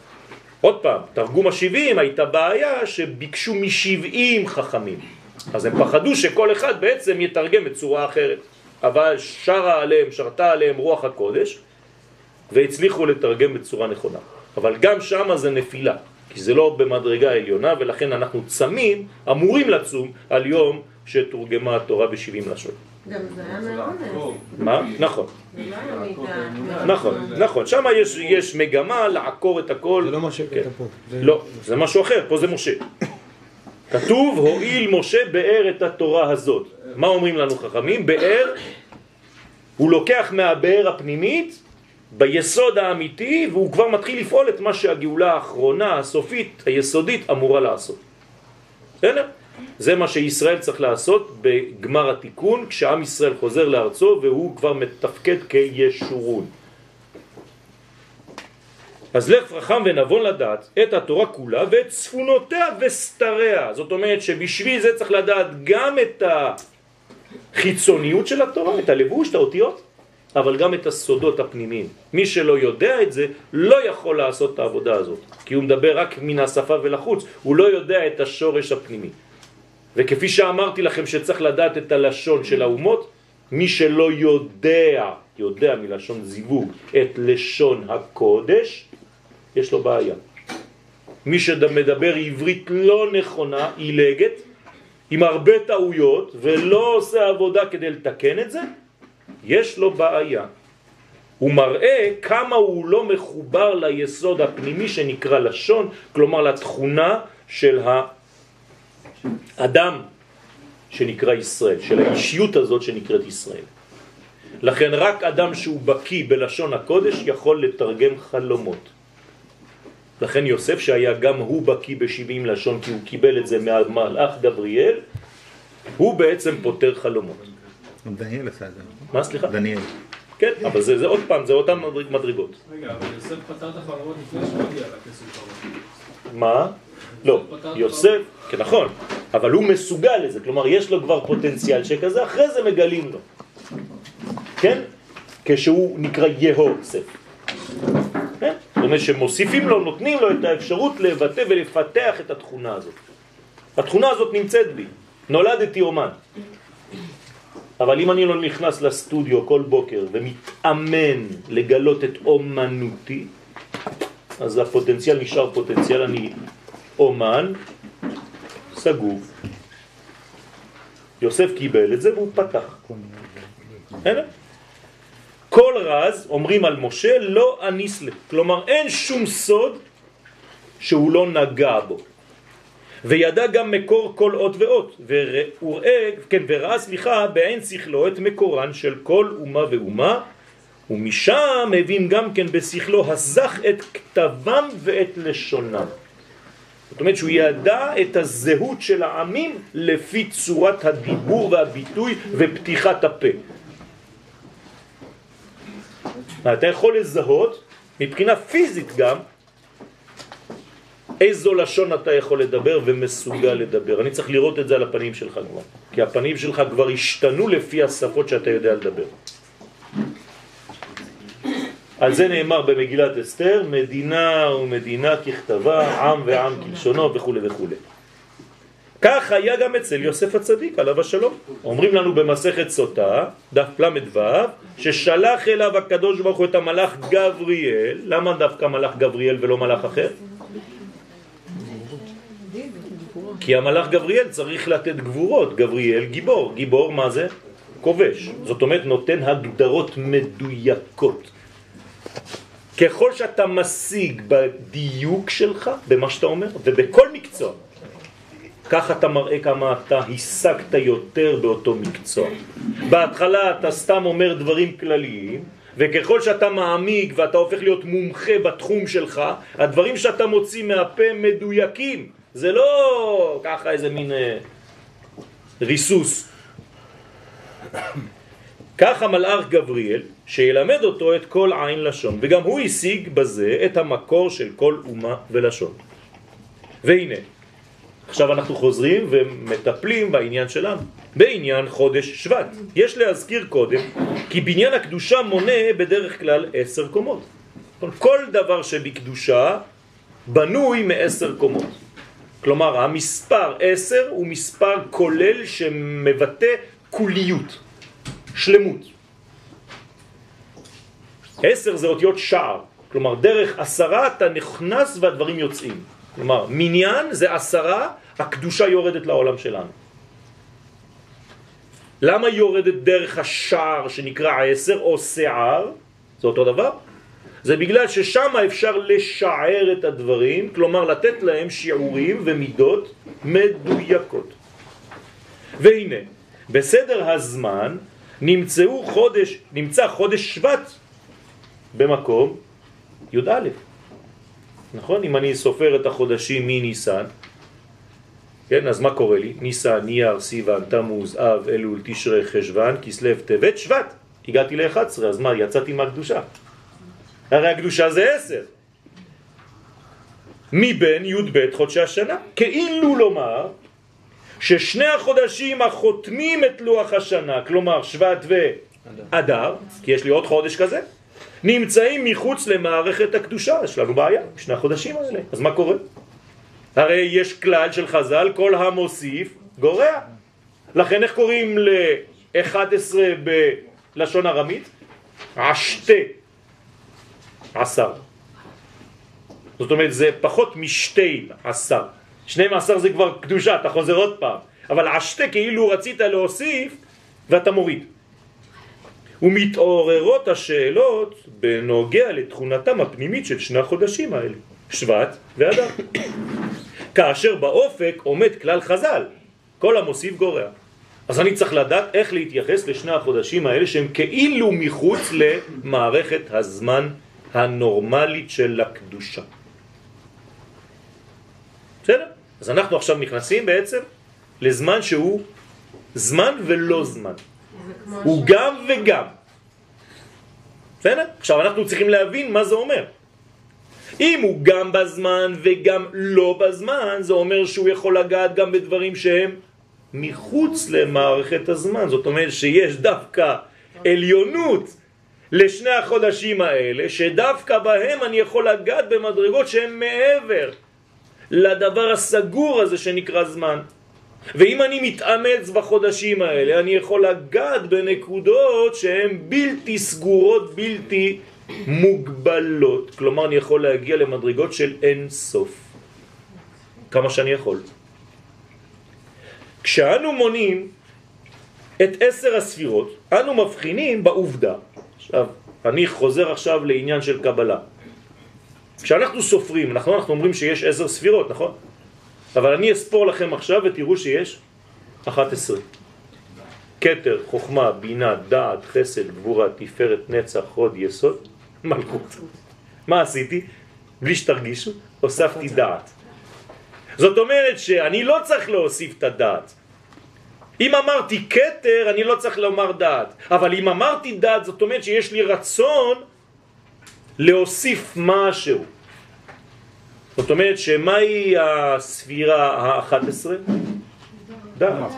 Speaker 1: עוד פעם, תרגום השבעים הייתה בעיה שביקשו משבעים חכמים. אז הם פחדו שכל אחד בעצם יתרגם בצורה אחרת. אבל שרה עליהם, שרתה עליהם רוח הקודש, והצליחו לתרגם בצורה נכונה. אבל גם שמה זה נפילה, כי זה לא במדרגה עליונה, ולכן אנחנו צמים, אמורים לצום, על יום שתורגמה התורה ב-70 לשון.
Speaker 2: גם זה היה מהאונס.
Speaker 1: מה? נכון. נכון, נכון. שם יש, יש מגמה לעקור את הכל.
Speaker 3: זה לא מה שכתוב
Speaker 1: כן.
Speaker 3: פה.
Speaker 1: לא, זה משהו אחר, פה זה משה. כתוב, הועיל משה באר את התורה הזאת. מה אומרים לנו חכמים? באר, הוא לוקח מהבאר הפנימית, ביסוד האמיתי, והוא כבר מתחיל לפעול את מה שהגאולה האחרונה, הסופית, היסודית, אמורה לעשות. בסדר? זה מה שישראל צריך לעשות בגמר התיקון, כשעם ישראל חוזר לארצו והוא כבר מתפקד כישורון. אז לך חכם ונבון לדעת את התורה כולה ואת צפונותיה וסתריה. זאת אומרת שבשביל זה צריך לדעת גם את החיצוניות של התורה, את הלבוש, את האותיות, אבל גם את הסודות הפנימיים. מי שלא יודע את זה לא יכול לעשות את העבודה הזאת, כי הוא מדבר רק מן השפה ולחוץ, הוא לא יודע את השורש הפנימי. וכפי שאמרתי לכם שצריך לדעת את הלשון של האומות, מי שלא יודע, יודע מלשון זיווג, את לשון הקודש, יש לו בעיה. מי שמדבר עברית לא נכונה, עילגת, עם הרבה טעויות, ולא עושה עבודה כדי לתקן את זה, יש לו בעיה. הוא מראה כמה הוא לא מחובר ליסוד הפנימי שנקרא לשון, כלומר לתכונה של האדם שנקרא ישראל, של האישיות הזאת שנקראת ישראל. לכן רק אדם שהוא בקי בלשון הקודש יכול לתרגם חלומות. לכן יוסף שהיה גם הוא בקי בשבעים לשון כי הוא קיבל את זה מהמלאך גבריאל, הוא בעצם פותר חלומות.
Speaker 4: דניאל עשה את זה.
Speaker 1: מה סליחה?
Speaker 4: דניאל.
Speaker 1: כן, אבל זה, זה עוד פעם, זה אותן מדרג- מדרגות.
Speaker 5: רגע, אבל יוסף פתר את החלומות לפני שהוא הגיע לכסף חלומות.
Speaker 1: מה? לא, יוסף, כן נכון, אבל הוא מסוגל לזה, כלומר יש לו כבר פוטנציאל שכזה, אחרי זה מגלים לו. כן? כשהוא נקרא יהוסף. אומרת שמוסיפים לו, נותנים לו את האפשרות לבטא ולפתח את התכונה הזאת. התכונה הזאת נמצאת בי, נולדתי אומן. אבל אם אני לא נכנס לסטודיו כל בוקר ומתאמן לגלות את אומנותי, אז הפוטנציאל נשאר פוטנציאל, אני אומן, סגור. יוסף קיבל את זה והוא פתח. הנה. כל רז, אומרים על משה, לא אניס לה. כלומר, אין שום סוד שהוא לא נגע בו. וידע גם מקור כל אות ואות, וראה, כן, וראה, סליחה, בעין שכלו את מקורן של כל אומה ואומה, ומשם הבין גם כן בשכלו הזך את כתבם ואת לשונם. זאת אומרת שהוא ידע את הזהות של העמים לפי צורת הדיבור והביטוי ופתיחת הפה. אתה יכול לזהות מבחינה פיזית גם איזו לשון אתה יכול לדבר ומסוגל לדבר. אני צריך לראות את זה על הפנים שלך כבר, כי הפנים שלך כבר השתנו לפי השפות שאתה יודע לדבר. על זה נאמר במגילת אסתר, מדינה ומדינה ככתבה, עם ועם כלשונו וכו' וכו'. כך היה גם אצל יוסף הצדיק, עליו השלום. אומרים לנו במסכת סוטה, דף ל"ו, ששלח אליו הקדוש ברוך הוא את המלאך גבריאל, למה דווקא מלאך גבריאל ולא מלאך אחר? כי המלאך גבריאל צריך לתת גבורות, גבריאל גיבור, גיבור מה זה? כובש, זאת אומרת נותן הגדרות מדויקות. ככל שאתה משיג בדיוק שלך, במה שאתה אומר, ובכל מקצוע, כך אתה מראה כמה אתה השגת יותר באותו מקצוע. בהתחלה אתה סתם אומר דברים כלליים, וככל שאתה מעמיק ואתה הופך להיות מומחה בתחום שלך, הדברים שאתה מוציא מהפה מדויקים. זה לא ככה איזה מין אה, ריסוס. כך המלאך גבריאל, שילמד אותו את כל עין לשון, וגם הוא השיג בזה את המקור של כל אומה ולשון. והנה, עכשיו אנחנו חוזרים ומטפלים בעניין שלנו, בעניין חודש שבט. יש להזכיר קודם כי בניין הקדושה מונה בדרך כלל עשר קומות. כל דבר שבקדושה בנוי מעשר קומות. כלומר, המספר עשר הוא מספר כולל שמבטא כוליות, שלמות. עשר זה אותיות שער, כלומר דרך עשרה אתה נכנס והדברים יוצאים. כלומר, מניין זה עשרה, הקדושה יורדת לעולם שלנו. למה יורדת דרך השער שנקרא עשר או שער? זה אותו דבר? זה בגלל ששם אפשר לשער את הדברים, כלומר לתת להם שיעורים ומידות מדויקות. והנה, בסדר הזמן נמצאו חודש, נמצא חודש שבט במקום י"א. נכון? אם אני סופר את החודשים מניסן, כן, אז מה קורה לי? ניסן, נייר, סיוון, תמוז, אב, אלול, תשרי, חשבן, כסלו, טבת, שבט. הגעתי ל-11, אז מה, יצאתי מהקדושה. הרי הקדושה זה 10. מבין י"ב חודשי השנה. כאילו לומר ששני החודשים החותמים את לוח השנה, כלומר שבט ואדר, כי יש לי עוד חודש כזה, נמצאים מחוץ למערכת הקדושה, יש לנו בעיה, שני החודשים האלה. אז מה קורה? הרי יש כלל של חז"ל, כל המוסיף גורע. לכן איך קוראים ל-11 בלשון ארמית? עשתה עשר. זאת אומרת זה פחות משתי עשר. שני מעשר זה כבר קדושה, אתה חוזר עוד פעם. אבל עשתה כאילו רצית להוסיף ואתה מוריד. ומתעוררות השאלות בנוגע לתכונתם הפנימית של שני החודשים האלה, שבט ואדם. כאשר באופק עומד כלל חז"ל, כל המוסיף גורע. אז אני צריך לדעת איך להתייחס לשני החודשים האלה שהם כאילו מחוץ למערכת הזמן הנורמלית של הקדושה. בסדר? אז אנחנו עכשיו נכנסים בעצם לזמן שהוא זמן ולא זמן. הוא גם וגם. בסדר? עכשיו אנחנו צריכים להבין מה זה אומר. אם הוא גם בזמן וגם לא בזמן, זה אומר שהוא יכול לגעת גם בדברים שהם מחוץ למערכת הזמן. זאת אומרת שיש דווקא עליונות לשני החודשים האלה, שדווקא בהם אני יכול לגעת במדרגות שהן מעבר לדבר הסגור הזה שנקרא זמן. ואם אני מתאמץ בחודשים האלה, אני יכול לגעת בנקודות שהן בלתי סגורות, בלתי מוגבלות. כלומר, אני יכול להגיע למדרגות של אין סוף. כמה שאני יכול. כשאנו מונים את עשר הספירות, אנו מבחינים בעובדה. עכשיו, אני חוזר עכשיו לעניין של קבלה. כשאנחנו סופרים, אנחנו, אנחנו אומרים שיש עשר ספירות, נכון? אבל אני אספור לכם עכשיו ותראו שיש 11. קטר, חוכמה, בינה, דעת, חסד, גבורה, תפארת, נצח, חוד, יסוד, מלכות. מה עשיתי? בלי שתרגישו, הוספתי דעת. זאת אומרת שאני לא צריך להוסיף את הדעת. אם אמרתי קטר, אני לא צריך לומר דעת. אבל אם אמרתי דעת, זאת אומרת שיש לי רצון להוסיף משהו. זאת אומרת שמהי הספירה ה-11? דעת.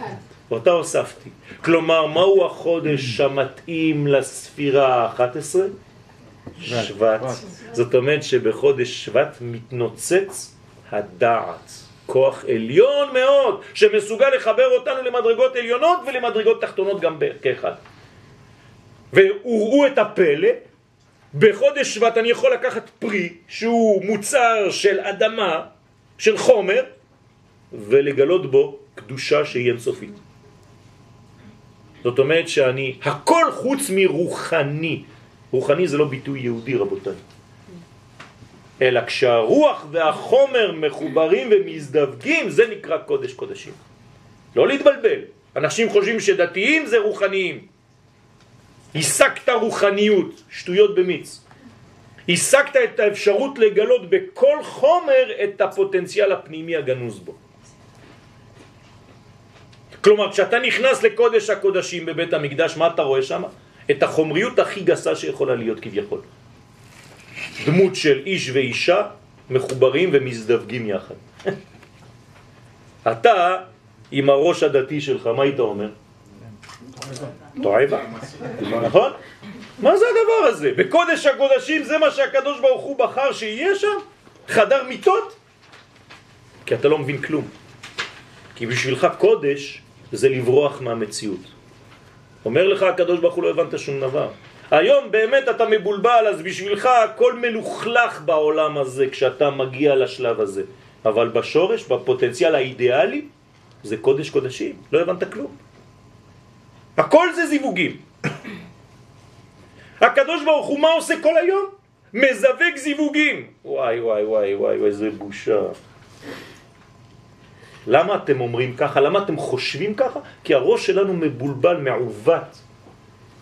Speaker 1: אותה הוספתי. כלומר, מהו החודש המתאים לספירה ה-11? שבט. זאת אומרת שבחודש שבט מתנוצץ הדעת. כוח עליון מאוד, שמסוגל לחבר אותנו למדרגות עליונות ולמדרגות תחתונות גם כאחד. וראו את הפלא, בחודש שבט אני יכול לקחת פרי שהוא מוצר של אדמה, של חומר, ולגלות בו קדושה שהיא אינסופית. זאת אומרת שאני הכל חוץ מרוחני. רוחני זה לא ביטוי יהודי רבותיי. אלא כשהרוח והחומר מחוברים ומזדווגים זה נקרא קודש קודשים. לא להתבלבל. אנשים חושבים שדתיים זה רוחניים. השגת רוחניות, שטויות במיץ. השגת את האפשרות לגלות בכל חומר את הפוטנציאל הפנימי הגנוז בו. כלומר, כשאתה נכנס לקודש הקודשים בבית המקדש, מה אתה רואה שם? את החומריות הכי גסה שיכולה להיות כביכול. דמות של איש ואישה מחוברים ומזדווגים יחד. אתה, עם הראש הדתי שלך, מה היית אומר? תועבה. נכון? מה זה הדבר הזה? בקודש הקודשים זה מה שהקדוש ברוך הוא בחר שיהיה שם? חדר מיטות? כי אתה לא מבין כלום. כי בשבילך קודש זה לברוח מהמציאות. אומר לך הקדוש ברוך הוא לא הבנת שום דבר. היום באמת אתה מבולבל, אז בשבילך הכל מלוכלך בעולם הזה כשאתה מגיע לשלב הזה. אבל בשורש, בפוטנציאל האידיאלי, זה קודש קודשים. לא הבנת כלום. הכל זה זיווגים. הקדוש ברוך הוא מה עושה כל היום? מזווג זיווגים. וואי וואי וואי וואי, איזה בושה. למה אתם אומרים ככה? למה אתם חושבים ככה? כי הראש שלנו מבולבל, מעוות.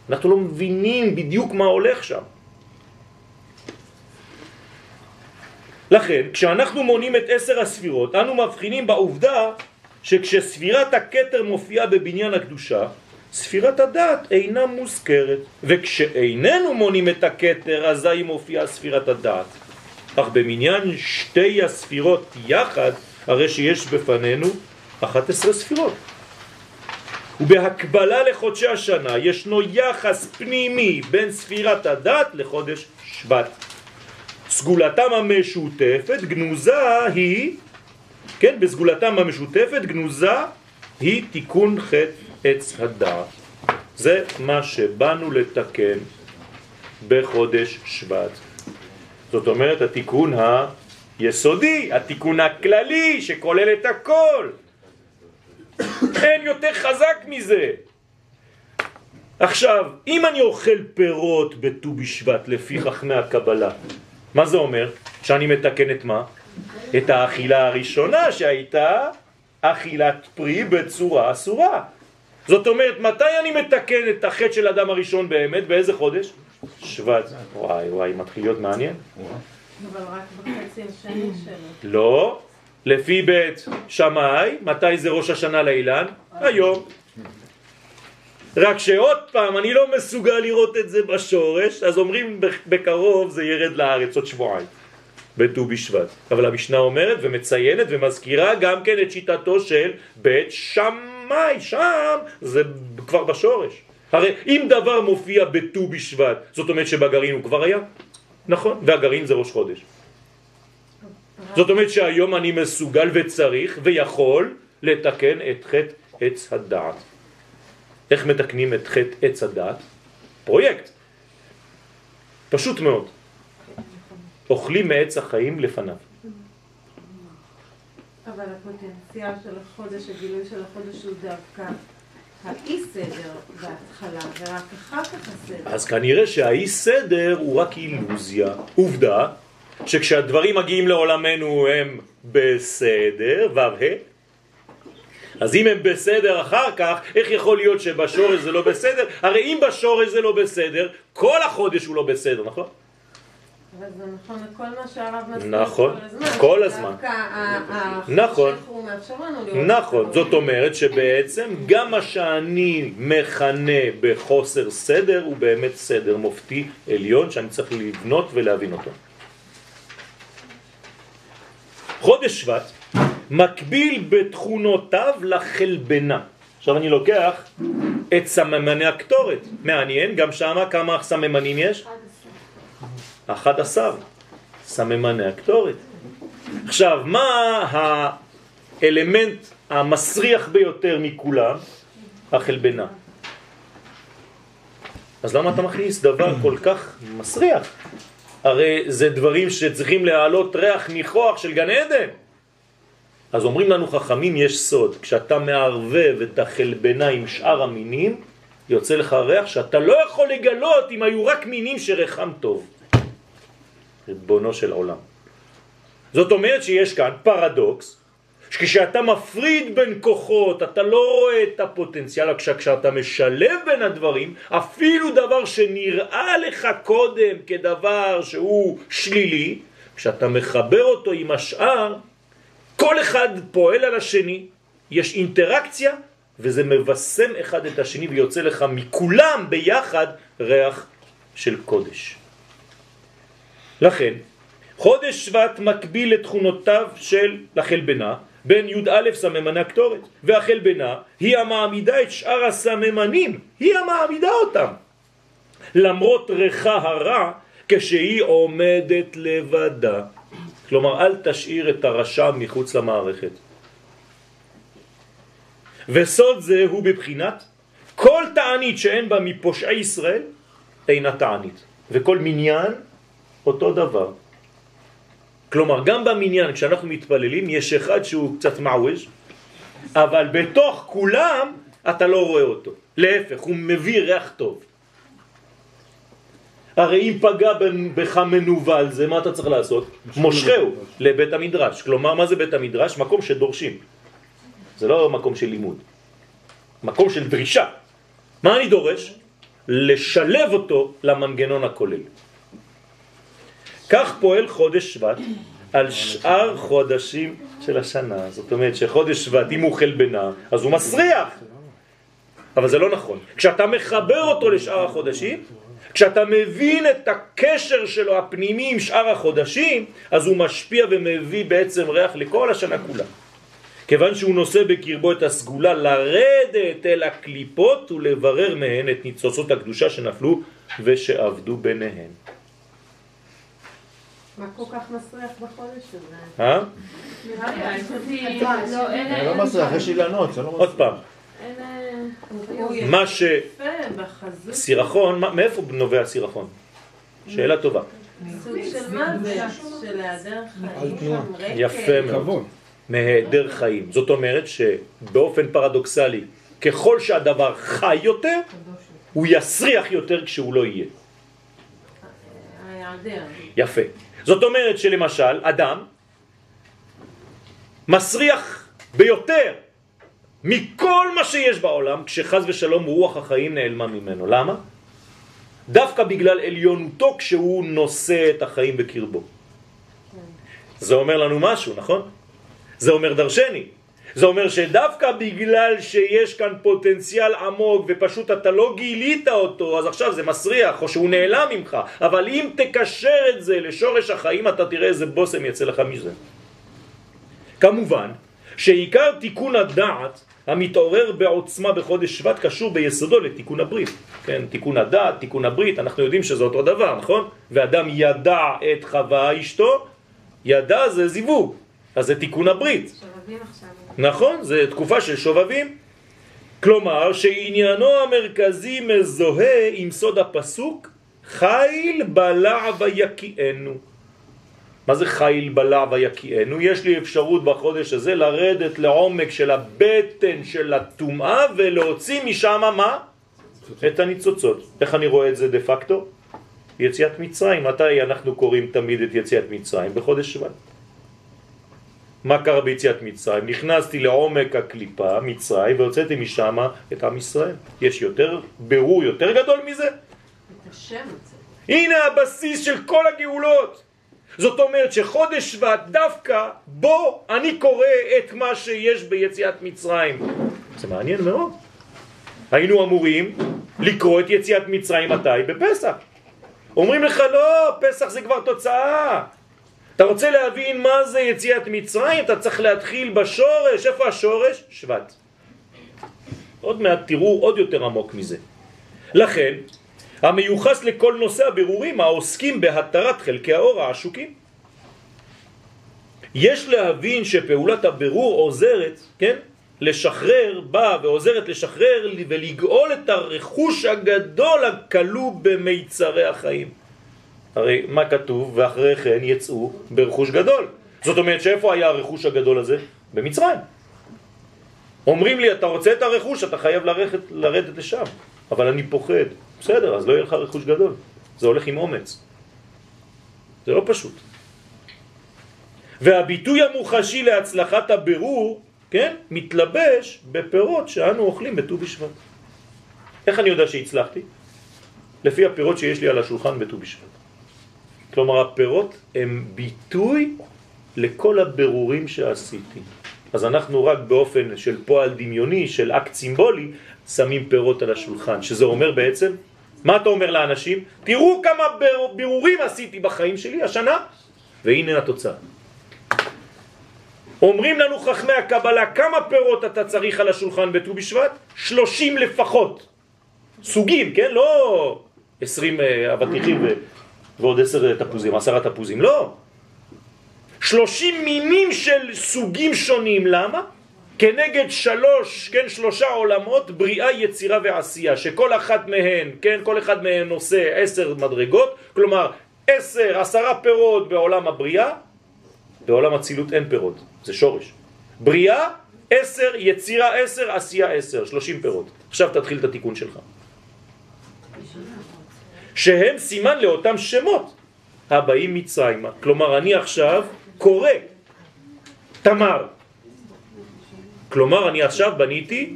Speaker 1: אנחנו לא מבינים בדיוק מה הולך שם. לכן, כשאנחנו מונים את עשר הספירות, אנו מבחינים בעובדה שכשספירת הכתר מופיעה בבניין הקדושה, ספירת הדת אינה מוזכרת, וכשאיננו מונים את הכתר, אזי מופיעה ספירת הדת. אך במניין שתי הספירות יחד, הרי שיש בפנינו 11 ספירות. ובהקבלה לחודשי השנה ישנו יחס פנימי בין ספירת הדת לחודש שבט. סגולתם המשותפת גנוזה היא, כן, בסגולתם המשותפת גנוזה היא תיקון חטא עץ הדעת. זה מה שבאנו לתקן בחודש שבט. זאת אומרת התיקון היסודי, התיקון הכללי שכולל את הכל. אין יותר חזק מזה. עכשיו, אם אני אוכל פירות בט"ו בשבט לפי חכמי הקבלה, מה זה אומר? שאני מתקן את מה? את האכילה הראשונה שהייתה אכילת פרי בצורה אסורה. זאת אומרת, מתי אני מתקן את החטא של אדם הראשון באמת? באיזה חודש? שבט. וואי וואי, מתחיל להיות מעניין.
Speaker 2: אבל רק בחצי השני שלו.
Speaker 1: לא, לפי בית שמאי, מתי זה ראש השנה לאילן? היום. רק שעוד פעם, אני לא מסוגל לראות את זה בשורש, אז אומרים בקרוב זה ירד לארץ עוד שבועיים, בט"ו בשבט. אבל המשנה אומרת ומציינת ומזכירה גם כן את שיטתו של בית שמאי, שם זה כבר בשורש. הרי אם דבר מופיע בט"ו בשבט, זאת אומרת שבגרעין הוא כבר היה? נכון, והגרעין זה ראש חודש. זאת אומרת שהיום אני מסוגל וצריך ויכול לתקן את חטא עץ הדעת. איך מתקנים את חטא עץ הדעת? פרויקט. פשוט מאוד. אוכלים מעץ החיים לפניו.
Speaker 2: אבל הפוטנציאל של החודש, הגילוי של החודש הוא דווקא האי סדר בהתחלה, ורק אחר כך הסדר.
Speaker 1: אז כנראה שהאי סדר הוא רק אילוזיה. עובדה שכשהדברים מגיעים לעולמנו הם בסדר, ו"ה, אז אם הם בסדר אחר כך, איך יכול להיות שבשורש זה לא בסדר? הרי אם בשורש זה לא בסדר, כל החודש הוא לא בסדר, נכון?
Speaker 2: אבל זה נכון לכל מה שהרב מסביר
Speaker 1: נכון,
Speaker 2: כל הזמן.
Speaker 1: כל הזמן. נכון. נכון,
Speaker 2: את
Speaker 1: זאת אומרת שבעצם גם מה שאני מכנה בחוסר סדר הוא באמת סדר מופתי עליון שאני צריך לבנות ולהבין אותו. חודש שבט מקביל בתכונותיו לחלבנה. עכשיו אני לוקח את סממני הקטורת. מעניין, גם שמה כמה סממנים יש? 11 סממני הקטורת. עכשיו, מה האלמנט המסריח ביותר מכולם? החלבנה. אז למה אתה מכניס דבר כל כך מסריח? הרי זה דברים שצריכים להעלות ריח ניחוח של גן עדן. אז אומרים לנו חכמים, יש סוד. כשאתה מערבב את החלבנה עם שאר המינים, יוצא לך ריח שאתה לא יכול לגלות אם היו רק מינים שריחם טוב. ריבונו של עולם. זאת אומרת שיש כאן פרדוקס, שכשאתה מפריד בין כוחות, אתה לא רואה את הפוטנציאל, כשאתה משלב בין הדברים, אפילו דבר שנראה לך קודם כדבר שהוא שלילי, כשאתה מחבר אותו עם השאר, כל אחד פועל על השני, יש אינטראקציה, וזה מבשם אחד את השני ויוצא לך מכולם ביחד ריח של קודש. לכן, חודש שבט מקביל לתכונותיו של החלבנה, בין י"א סממני הקטורת, והחלבנה היא המעמידה את שאר הסממנים, היא המעמידה אותם. למרות ריחה הרע, כשהיא עומדת לבדה. כלומר, אל תשאיר את הרשע מחוץ למערכת. וסוד זה הוא בבחינת כל תענית שאין בה מפושעי ישראל אינה תענית, וכל מניין אותו דבר. כלומר, גם במניין, כשאנחנו מתפללים, יש אחד שהוא קצת מעווש, אבל בתוך כולם אתה לא רואה אותו. להפך, הוא מביא ריח טוב. הרי אם פגע בך מנוול זה, מה אתה צריך לעשות? מושכהו לבית המדרש. כלומר, מה זה בית המדרש? מקום שדורשים. זה לא מקום של לימוד. מקום של דרישה. מה אני דורש? לשלב אותו למנגנון הכולל. כך פועל חודש שבט על שאר חודשים של השנה. זאת אומרת שחודש שבט, אם הוא חלבנה, אז הוא מסריח. אבל זה לא נכון. כשאתה מחבר אותו לשאר החודשים, כשאתה מבין את הקשר שלו הפנימי עם שאר החודשים, אז הוא משפיע ומביא בעצם ריח לכל השנה כולה. כיוון שהוא נושא בקרבו את הסגולה לרדת אל הקליפות ולברר מהן את ניצוצות הקדושה שנפלו ושעבדו ביניהן.
Speaker 2: מה כל כך מסריח בחודש הזה?
Speaker 1: אה?
Speaker 2: נראה לי,
Speaker 6: אני
Speaker 2: לא,
Speaker 6: לא,
Speaker 4: לא מסריח, יש אילנות, זה לא מסריח.
Speaker 1: עוד פעם, מה ש... סירחון, מה- מאיפה נובע סירחון? שאלה טובה.
Speaker 2: סוג של מוות, של היעדר חיים שם, רקע.
Speaker 1: יפה מאוד. מהיעדר חיים. זאת אומרת שבאופן פרדוקסלי, ככל שהדבר חי יותר, הוא יסריח יותר כשהוא לא יהיה. יפה. זאת אומרת שלמשל, אדם מסריח ביותר מכל מה שיש בעולם, כשחז ושלום רוח החיים נעלמה ממנו. למה? דווקא בגלל עליונותו כשהוא נושא את החיים בקרבו. זה אומר לנו משהו, נכון? זה אומר דרשני. זה אומר שדווקא בגלל שיש כאן פוטנציאל עמוק ופשוט אתה לא גילית אותו, אז עכשיו זה מסריח או שהוא נעלם ממך. אבל אם תקשר את זה לשורש החיים, אתה תראה איזה בושם יצא לך מזה. כמובן שעיקר תיקון הדעת המתעורר בעוצמה בחודש שבט קשור ביסודו לתיקון הברית. כן, תיקון הדעת, תיקון הברית, אנחנו יודעים שזה אותו דבר, נכון? ואדם ידע את חווה אשתו, ידע זה זיווג, אז זה תיקון הברית.
Speaker 2: עכשיו.
Speaker 1: נכון, זה תקופה של שובבים. כלומר שעניינו המרכזי מזוהה עם סוד הפסוק חיל בלע ויקיענו. מה זה חיל בלע ויקיענו? יש לי אפשרות בחודש הזה לרדת לעומק של הבטן של הטומאה ולהוציא משם מה? את הניצוצות. איך אני רואה את זה דה פקטו? יציאת מצרים. מתי אנחנו קוראים תמיד את יציאת מצרים? בחודש שבט. מה קרה ביציאת מצרים? נכנסתי לעומק הקליפה, מצרים, והוצאתי משם את עם ישראל. יש יותר, ברור יותר גדול מזה?
Speaker 2: את השם.
Speaker 1: הנה הבסיס של כל הגאולות. זאת אומרת שחודש שבט דווקא בו אני קורא את מה שיש ביציאת מצרים. זה מעניין מאוד. היינו אמורים לקרוא את יציאת מצרים מתי? בפסח. אומרים לך לא, פסח זה כבר תוצאה. אתה רוצה להבין מה זה יציאת מצרים? אתה צריך להתחיל בשורש. איפה השורש? שבט. עוד מעט תראו עוד יותר עמוק מזה. לכן, המיוחס לכל נושא הבירורים העוסקים בהתרת חלקי האור העשוקים. יש להבין שפעולת הבירור עוזרת, כן? לשחרר, באה ועוזרת לשחרר ולגאול את הרכוש הגדול הכלוא במיצרי החיים. הרי מה כתוב? ואחרי כן יצאו ברכוש גדול. זאת אומרת שאיפה היה הרכוש הגדול הזה? במצרים. אומרים לי, אתה רוצה את הרכוש, אתה חייב לרדת, לרדת לשם. אבל אני פוחד. בסדר, אז לא יהיה לך רכוש גדול. זה הולך עם אומץ. זה לא פשוט. והביטוי המוחשי להצלחת הבירור, כן, מתלבש בפירות שאנו אוכלים בט"ו בשבט. איך אני יודע שהצלחתי? לפי הפירות שיש לי על השולחן בט"ו בשבט. כלומר, הפירות הם ביטוי לכל הבירורים שעשיתי. אז אנחנו רק באופן של פועל דמיוני, של אקט סימבולי, שמים פירות על השולחן, שזה אומר בעצם, מה אתה אומר לאנשים? תראו כמה בירורים עשיתי בחיים שלי השנה, והנה התוצאה. אומרים לנו חכמי הקבלה, כמה פירות אתה צריך על השולחן בט"ו בשבט? שלושים לפחות. סוגים, כן? לא עשרים אה, אבטיחים ועוד עשר תפוזים, עשרה תפוזים, לא. שלושים מינים של סוגים שונים, למה? כנגד שלוש, כן, שלושה עולמות, בריאה, יצירה ועשייה, שכל אחת מהן, כן, כל אחד מהן עושה עשר מדרגות, כלומר עשר, עשרה פירות בעולם הבריאה, בעולם הצילות אין פירות, זה שורש. בריאה, עשר, יצירה עשר, עשייה עשר, שלושים פירות. עכשיו תתחיל את התיקון שלך. שהם סימן לאותם שמות הבאים מצרימה. כלומר, אני עכשיו קורא תמר. כלומר, אני עכשיו בניתי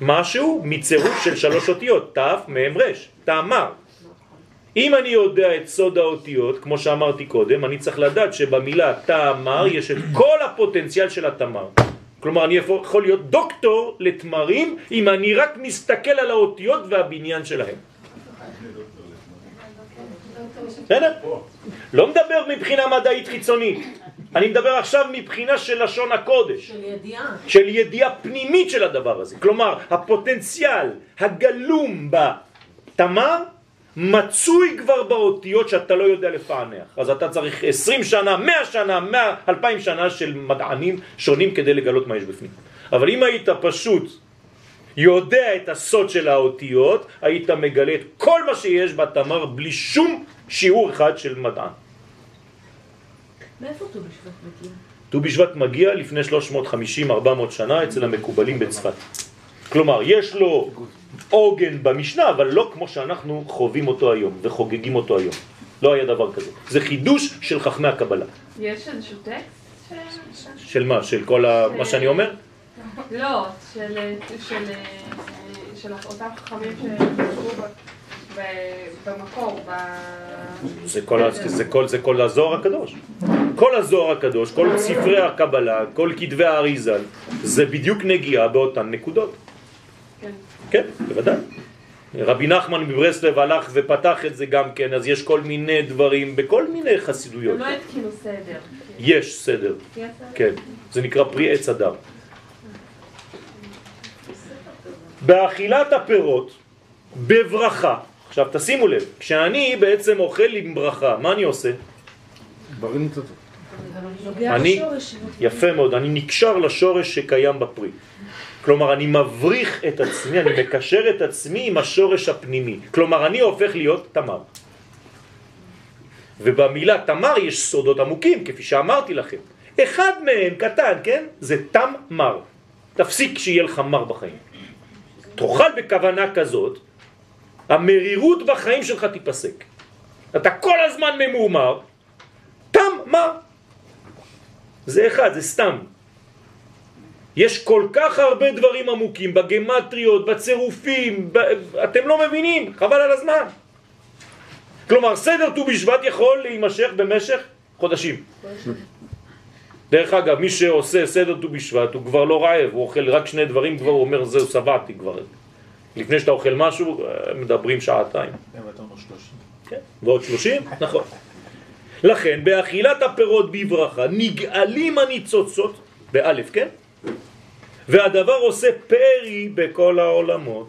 Speaker 1: משהו מצירוף של שלוש אותיות, ת', מ', ר', תמר. אם אני יודע את סוד האותיות, כמו שאמרתי קודם, אני צריך לדעת שבמילה תמר יש את כל הפוטנציאל של התמר. כלומר, אני יכול להיות דוקטור לתמרים אם אני רק מסתכל על האותיות והבניין שלהם. בסדר? לא מדבר מבחינה מדעית חיצונית, אני מדבר עכשיו מבחינה של לשון הקודש.
Speaker 2: של ידיעה.
Speaker 1: של ידיעה פנימית של הדבר הזה. כלומר, הפוטנציאל הגלום בתמר מצוי כבר באותיות שאתה לא יודע לפענח. אז אתה צריך 20 שנה, 100 שנה, 100, 2,000 שנה של מדענים שונים כדי לגלות מה יש בפנים. אבל אם היית פשוט יודע את הסוד של האותיות, היית מגלה את כל מה שיש בתמר בלי שום שיעור אחד של מדען.
Speaker 2: מאיפה ט"ו בשבט מגיע?
Speaker 1: ט"ו בשבט מגיע לפני 350-400 שנה אצל המקובלים בצפת. כלומר, יש לו עוגן במשנה, אבל לא כמו שאנחנו חווים אותו היום וחוגגים אותו היום. לא היה דבר כזה. זה חידוש של חכמי הקבלה.
Speaker 6: יש איזשהו טקסט? ש-
Speaker 1: של מה? של כל. מה שאני אומר?
Speaker 6: לא, של, של, של אותם חכמים ב- במקור, ב...
Speaker 1: זה כל, ה- זה, כל, זה כל הזוהר הקדוש. כל הזוהר הקדוש, כל ספרי הקבלה, כל כתבי האריזל, זה בדיוק נגיעה באותן נקודות.
Speaker 6: כן.
Speaker 1: כן, בוודאי. רבי נחמן מברסלב הלך ופתח את זה גם כן, אז יש כל מיני דברים בכל מיני חסידויות.
Speaker 6: לא התקינו סדר.
Speaker 1: יש סדר? כן. זה נקרא פרי עץ אדר. באכילת הפירות, בברכה, עכשיו תשימו לב, כשאני בעצם אוכל עם ברכה, מה אני עושה? אני. יפה מאוד, אני נקשר לשורש שקיים בפרי. כלומר, אני מבריך את עצמי, אני מקשר את עצמי עם השורש הפנימי. כלומר, אני הופך להיות תמר. ובמילה תמר יש סודות עמוקים, כפי שאמרתי לכם. אחד מהם, קטן, כן? זה תמר. תפסיק שיהיה לך מר בחיים. תאכל בכוונה כזאת, המרירות בחיים שלך תיפסק. אתה כל הזמן ממומר, תמר. זה אחד, זה סתם. יש כל כך הרבה דברים עמוקים בגמטריות, בצירופים, ב... אתם לא מבינים, חבל על הזמן. כלומר, סדר ט"ו בשבט יכול להימשך במשך חודשים. דרך אגב, מי שעושה סדר ט"ו בשבט הוא כבר לא רעב, הוא אוכל רק שני דברים, כבר הוא אומר זהו, שבעתי כבר. לפני שאתה אוכל משהו, אה, מדברים שעתיים.
Speaker 4: שלושים.
Speaker 1: כן, ועוד שלושים? נכון. לכן, באכילת הפירות בברכה נגאלים הניצוצות, באלף, כן? והדבר עושה פרי בכל העולמות.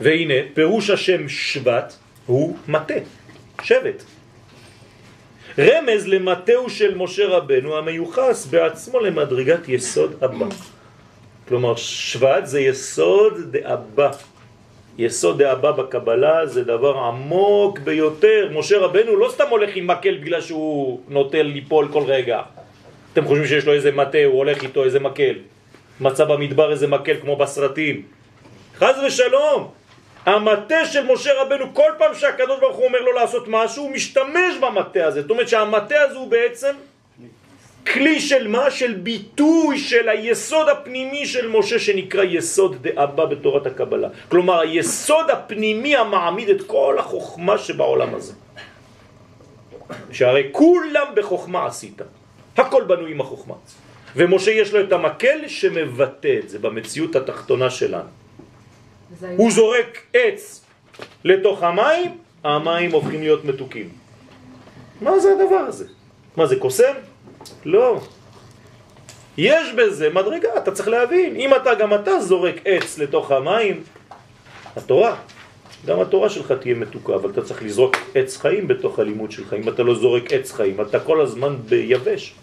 Speaker 1: והנה, פירוש השם שבט הוא מטה, שבט. רמז למטהו של משה רבנו המיוחס בעצמו למדרגת יסוד הבא. כלומר, שבט זה יסוד דאבא. יסוד דאבא בקבלה זה דבר עמוק ביותר. משה רבנו לא סתם הולך עם מקל בגלל שהוא נוטה ליפול כל רגע. אתם חושבים שיש לו איזה מטה, הוא הולך איתו איזה מקל. מצא במדבר איזה מקל כמו בסרטים. חז ושלום, המטה של משה רבנו, כל פעם שהקדוש ברוך הוא אומר לו לעשות משהו, הוא משתמש במטה הזה. זאת אומרת שהמטה הזה הוא בעצם כלי של מה? של ביטוי של היסוד הפנימי של משה שנקרא יסוד דאבא בתורת הקבלה. כלומר, היסוד הפנימי המעמיד את כל החוכמה שבעולם הזה. שהרי כולם בחוכמה עשית. הכל בנוי עם החוכמה. ומשה יש לו את המקל שמבטא את זה במציאות התחתונה שלנו. הוא זורק עץ לתוך המים, המים הופכים להיות מתוקים. מה זה הדבר הזה? מה זה קוסם? לא. יש בזה מדרגה, אתה צריך להבין. אם אתה גם אתה זורק עץ לתוך המים, התורה, גם התורה שלך תהיה מתוקה, אבל אתה צריך לזרוק עץ חיים בתוך הלימוד שלך. אם אתה לא זורק עץ חיים, אתה כל הזמן ביבש.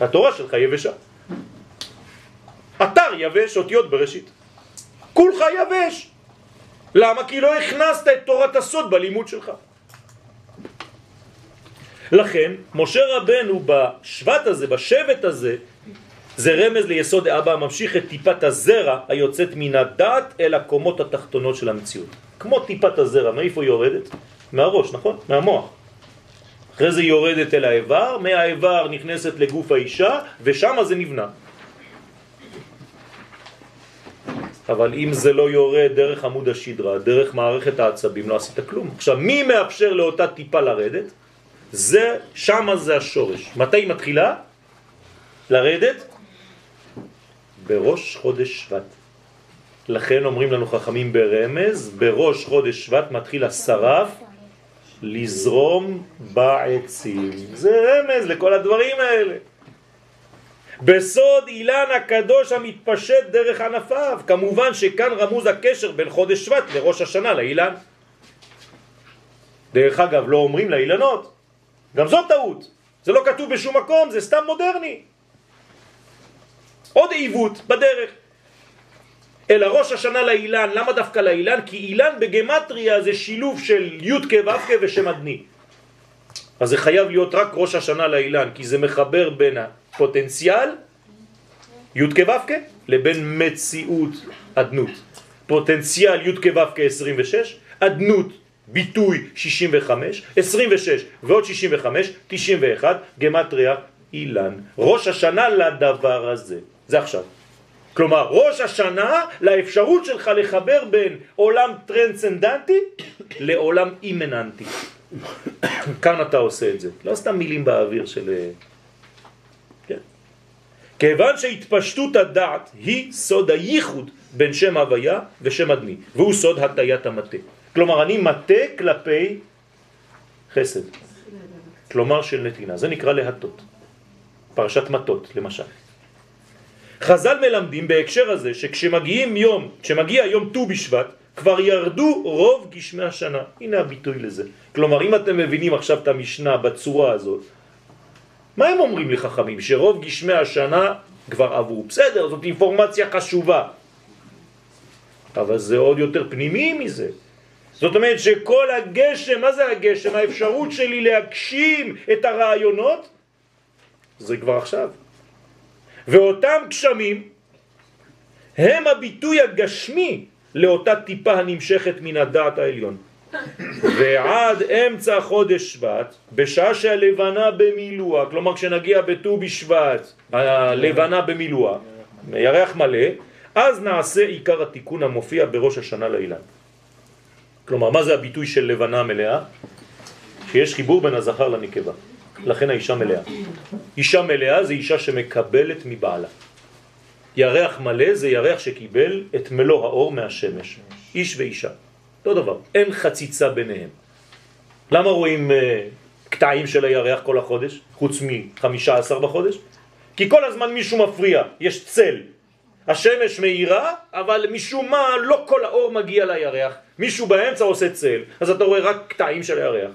Speaker 1: התורה שלך יבשה. אתר יבש, אותיות בראשית. כולך יבש. למה? כי לא הכנסת את תורת הסוד בלימוד שלך. לכן, משה רבנו בשבט הזה, בשבט הזה, זה רמז ליסוד אבא הממשיך את טיפת הזרע היוצאת מן הדעת אל הקומות התחתונות של המציאות. כמו טיפת הזרע, מאיפה היא יורדת? מהראש, נכון? מהמוח. אחרי זה יורדת אל האיבר, מהאיבר נכנסת לגוף האישה, ושם זה נבנה. אבל אם זה לא יורד דרך עמוד השדרה, דרך מערכת העצבים, לא עשית כלום. עכשיו, מי מאפשר לאותה טיפה לרדת? זה, שמה זה השורש. מתי היא מתחילה? לרדת? בראש חודש שבט. לכן אומרים לנו חכמים ברמז, בראש חודש שבט מתחיל השרף לזרום בעצים. זה רמז לכל הדברים האלה. בסוד אילן הקדוש המתפשט דרך ענפיו. כמובן שכאן רמוז הקשר בין חודש שבט לראש השנה לאילן. דרך אגב, לא אומרים לאילנות. גם זאת טעות. זה לא כתוב בשום מקום, זה סתם מודרני. עוד עיוות בדרך. אלא ראש השנה לאילן, למה דווקא לאילן? כי אילן בגמטריה זה שילוב של י' כו' כ' ושם אדני. אז זה חייב להיות רק ראש השנה לאילן, כי זה מחבר בין הפוטנציאל, י' כו' כ', לבין מציאות אדנות. פוטנציאל י' כו' כ' 26, אדנות ביטוי 65, 26 ועוד 65, 91, גמטריה אילן. ראש השנה לדבר הזה. זה עכשיו. כלומר, ראש השנה לאפשרות שלך לחבר בין עולם טרנסצנדנטי לעולם אימננטי. כאן אתה עושה את זה. לא סתם מילים באוויר של... כן. כיוון שהתפשטות הדעת היא סוד הייחוד בין שם הוויה ושם אדמי, והוא סוד הטיית המטה. כלומר, אני מטה כלפי חסד. כלומר של נתינה. זה נקרא להטות. פרשת מטות, למשל. חז"ל מלמדים בהקשר הזה שכשמגיעים יום, כשמגיע יום ט"ו בשבט, כבר ירדו רוב גשמי השנה. הנה הביטוי לזה. כלומר, אם אתם מבינים עכשיו את המשנה בצורה הזאת, מה הם אומרים לחכמים? שרוב גשמי השנה כבר עברו. בסדר, זאת אינפורמציה חשובה. אבל זה עוד יותר פנימי מזה. זאת אומרת שכל הגשם, מה זה הגשם? האפשרות שלי להגשים את הרעיונות, זה כבר עכשיו. ואותם גשמים הם הביטוי הגשמי לאותה טיפה הנמשכת מן הדעת העליון. ועד אמצע חודש שבט, בשעה שהלבנה במילואה, כלומר כשנגיע בט"ו בשבט, הלבנה במילואה, ירח מלא, אז נעשה עיקר התיקון המופיע בראש השנה לאילן. כלומר, מה זה הביטוי של לבנה מלאה? שיש חיבור בין הזכר לנקבה. לכן האישה מלאה. אישה מלאה זה אישה שמקבלת מבעלה. ירח מלא זה ירח שקיבל את מלוא האור מהשמש. איש ואישה. אותו דבר. אין חציצה ביניהם. למה רואים uh, קטעים של הירח כל החודש, חוץ מחמישה עשר בחודש? כי כל הזמן מישהו מפריע, יש צל. השמש מאירה, אבל משום מה לא כל האור מגיע לירח. מישהו באמצע עושה צל, אז אתה רואה רק קטעים של הירח.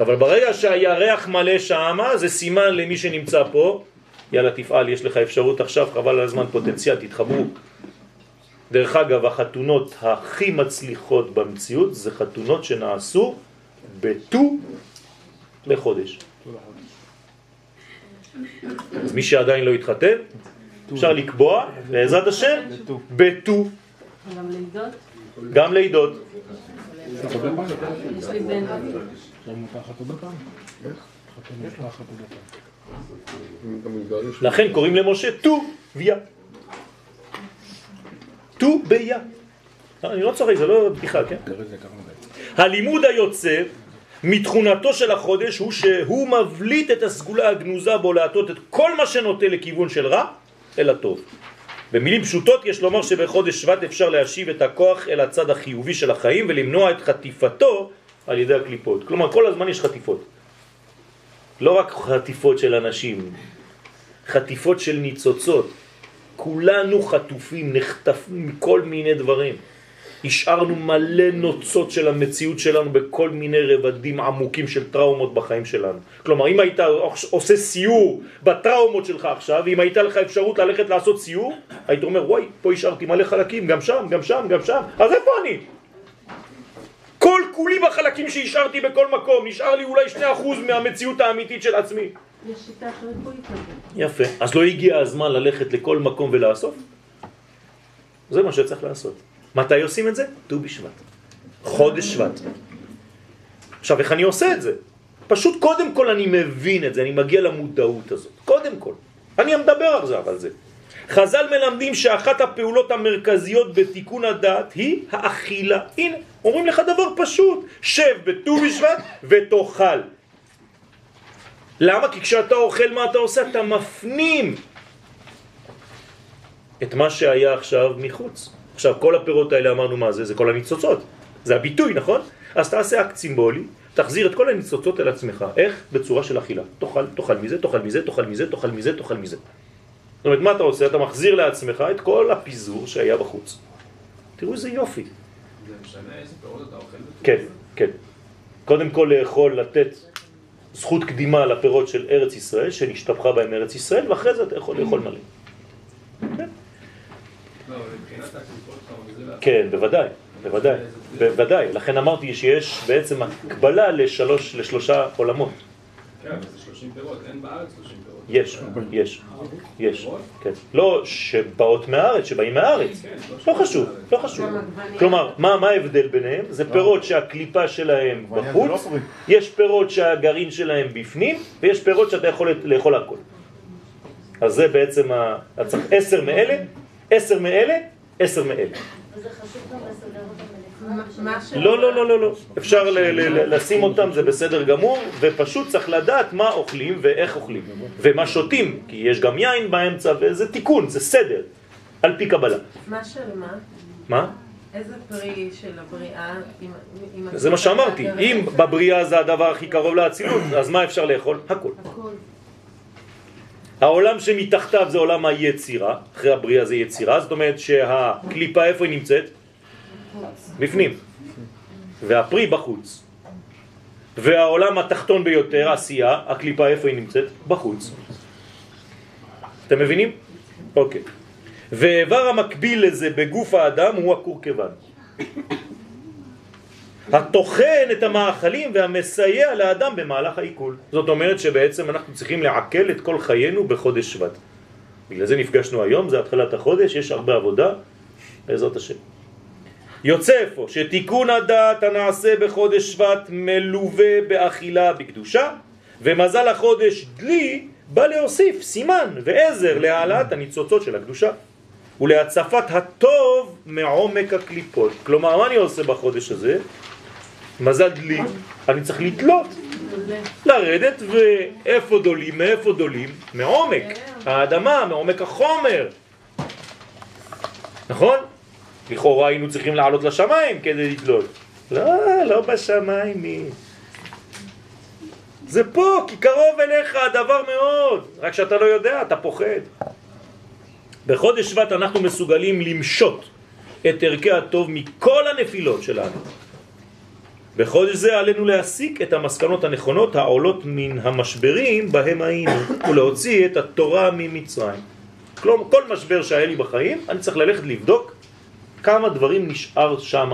Speaker 1: אבל ברגע שהירח מלא שמה, זה סימן למי שנמצא פה, יאללה תפעל, יש לך אפשרות עכשיו, חבל על הזמן, פוטנציאל, תתחברו. דרך אגב, החתונות הכי מצליחות במציאות זה חתונות שנעשו בט"ו לחודש. אז מי שעדיין לא התחתן, אפשר לקבוע, בעזרת השם, בט"ו,
Speaker 2: גם לידות?
Speaker 1: גם לידות. לכן קוראים למשה ט"ו-ביה. ט"ו-ביה. אני לא צוחק, זה לא בדיחה, כן? הלימוד היוצא מתכונתו של החודש הוא שהוא מבליט את הסגולה הגנוזה בו להטות את כל מה שנוטה לכיוון של רע אל הטוב. במילים פשוטות יש לומר שבחודש שבט אפשר להשיב את הכוח אל הצד החיובי של החיים ולמנוע את חטיפתו על ידי הקליפות. כלומר, כל הזמן יש חטיפות. לא רק חטיפות של אנשים, חטיפות של ניצוצות. כולנו חטופים, נחטפים מכל מיני דברים. השארנו מלא נוצות של המציאות שלנו בכל מיני רבדים עמוקים של טראומות בחיים שלנו. כלומר, אם היית עושה סיור בטראומות שלך עכשיו, ואם הייתה לך אפשרות ללכת לעשות סיור, היית אומר, וואי, פה השארתי מלא חלקים, גם שם, גם שם, גם שם, אז איפה אני? כל כולי בחלקים שהשארתי בכל מקום, נשאר לי אולי 2% מהמציאות האמיתית של עצמי.
Speaker 2: יש שיטה כזאת.
Speaker 1: יפה. אז לא הגיע הזמן ללכת לכל מקום ולאסוף? זה מה שצריך לעשות. מתי עושים את זה? ט"ו בשבט. חודש שבט. עכשיו, איך אני עושה את זה? פשוט קודם כל אני מבין את זה, אני מגיע למודעות הזאת. קודם כל. אני מדבר על זה. חז"ל מלמדים שאחת הפעולות המרכזיות בתיקון הדעת היא האכילה. הנה, אומרים לך דבר פשוט, שב בט"ו בשבט ותאכל. למה? כי כשאתה אוכל מה אתה עושה? אתה מפנים את מה שהיה עכשיו מחוץ. עכשיו, כל הפירות האלה אמרנו מה זה? זה כל הניצוצות. זה הביטוי, נכון? אז תעשה אקט סימבולי, תחזיר את כל הניצוצות אל עצמך. איך? בצורה של אכילה. תאכל, תאכל מזה, תאכל מזה, תאכל מזה, תאכל מזה, תאכל מזה. זאת אומרת, מה אתה עושה? אתה מחזיר לעצמך את כל הפיזור שהיה בחוץ. תראו איזה יופי.
Speaker 5: זה משנה איזה פירות אתה אוכל?
Speaker 1: כן, כן. קודם כל לאכול, לתת זכות קדימה לפירות של ארץ ישראל, שנשתפכה בהם ארץ ישראל, ואחרי זה אתה יכול לאכול מלא. כן.
Speaker 5: לא, אבל מבחינת הקליפות אתה מגזיר לעצמך.
Speaker 1: כן, בוודאי, בוודאי, בוודאי. לכן אמרתי שיש בעצם הקבלה לשלוש, לשלושה עולמות.
Speaker 5: כן, אבל זה 30 פירות, אין בארץ 30 פירות.
Speaker 1: יש, יש, יש, כן. לא שבאות מהארץ, שבאים מהארץ. לא חשוב, לא חשוב.
Speaker 2: גם עגבנייה.
Speaker 1: כלומר, מה מה ההבדל ביניהם? זה פירות שהקליפה שלהם
Speaker 4: לא
Speaker 1: בחוץ. יש פירות שהגרעין שלהם בפנים, ויש פירות שאתה יכול לאכול הכל. אז זה בעצם, ה- אתה צריך עשר מאלה, עשר מאלה, עשר מאלה.
Speaker 7: וזה חשוב גם לסדר אותם
Speaker 2: מה- מה ש...
Speaker 1: לא, לא, לא, לא, לא. אפשר ל- ל- ל- לשים אותם, זה בסדר גמור, ופשוט צריך לדעת מה אוכלים ואיך אוכלים, ומה שותים, כי יש גם יין באמצע, וזה תיקון, זה סדר, על פי קבלה.
Speaker 2: מה של מה?
Speaker 1: מה?
Speaker 2: איזה פרי של הבריאה? אם- אם-
Speaker 1: זה מה שאמרתי, אם בבריאה זה הדבר הכי קרוב לאצילות, אז מה אפשר לאכול? הכל. העולם שמתחתיו זה עולם היצירה, אחרי הבריאה זה יצירה, זאת אומרת שהקליפה איפה היא נמצאת? בפנים. והפרי בחוץ. והעולם התחתון ביותר, עשייה, הקליפה איפה היא נמצאת? בחוץ. אתם מבינים? אוקיי. ואיבר המקביל לזה בגוף האדם הוא הקורקבן. התוכן את המאכלים והמסייע לאדם במהלך העיכול. זאת אומרת שבעצם אנחנו צריכים לעכל את כל חיינו בחודש שבט. בגלל זה נפגשנו היום, זה התחלת החודש, יש הרבה עבודה, בעזרת השם. יוצא אפוא שתיקון הדעת הנעשה בחודש שבט מלווה באכילה בקדושה, ומזל החודש דלי בא להוסיף סימן ועזר להעלאת הניצוצות של הקדושה ולהצפת הטוב מעומק הקליפות. כלומר, מה אני עושה בחודש הזה? מזל דלי, אני צריך לתלות, לרדת, ואיפה דולים? מאיפה דולים? מעומק האדמה, מעומק החומר. נכון? לכאורה היינו צריכים לעלות לשמיים כדי לתלות. לא, לא בשמיים. זה פה, כי קרוב אליך הדבר מאוד. רק שאתה לא יודע, אתה פוחד. בחודש שבט אנחנו מסוגלים למשות את ערכי הטוב מכל הנפילות שלנו. בחודש זה עלינו להסיק את המסקנות הנכונות העולות מן המשברים בהם היינו ולהוציא את התורה ממצרים. כלומר, כל משבר שהיה לי בחיים, אני צריך ללכת לבדוק כמה דברים נשאר שם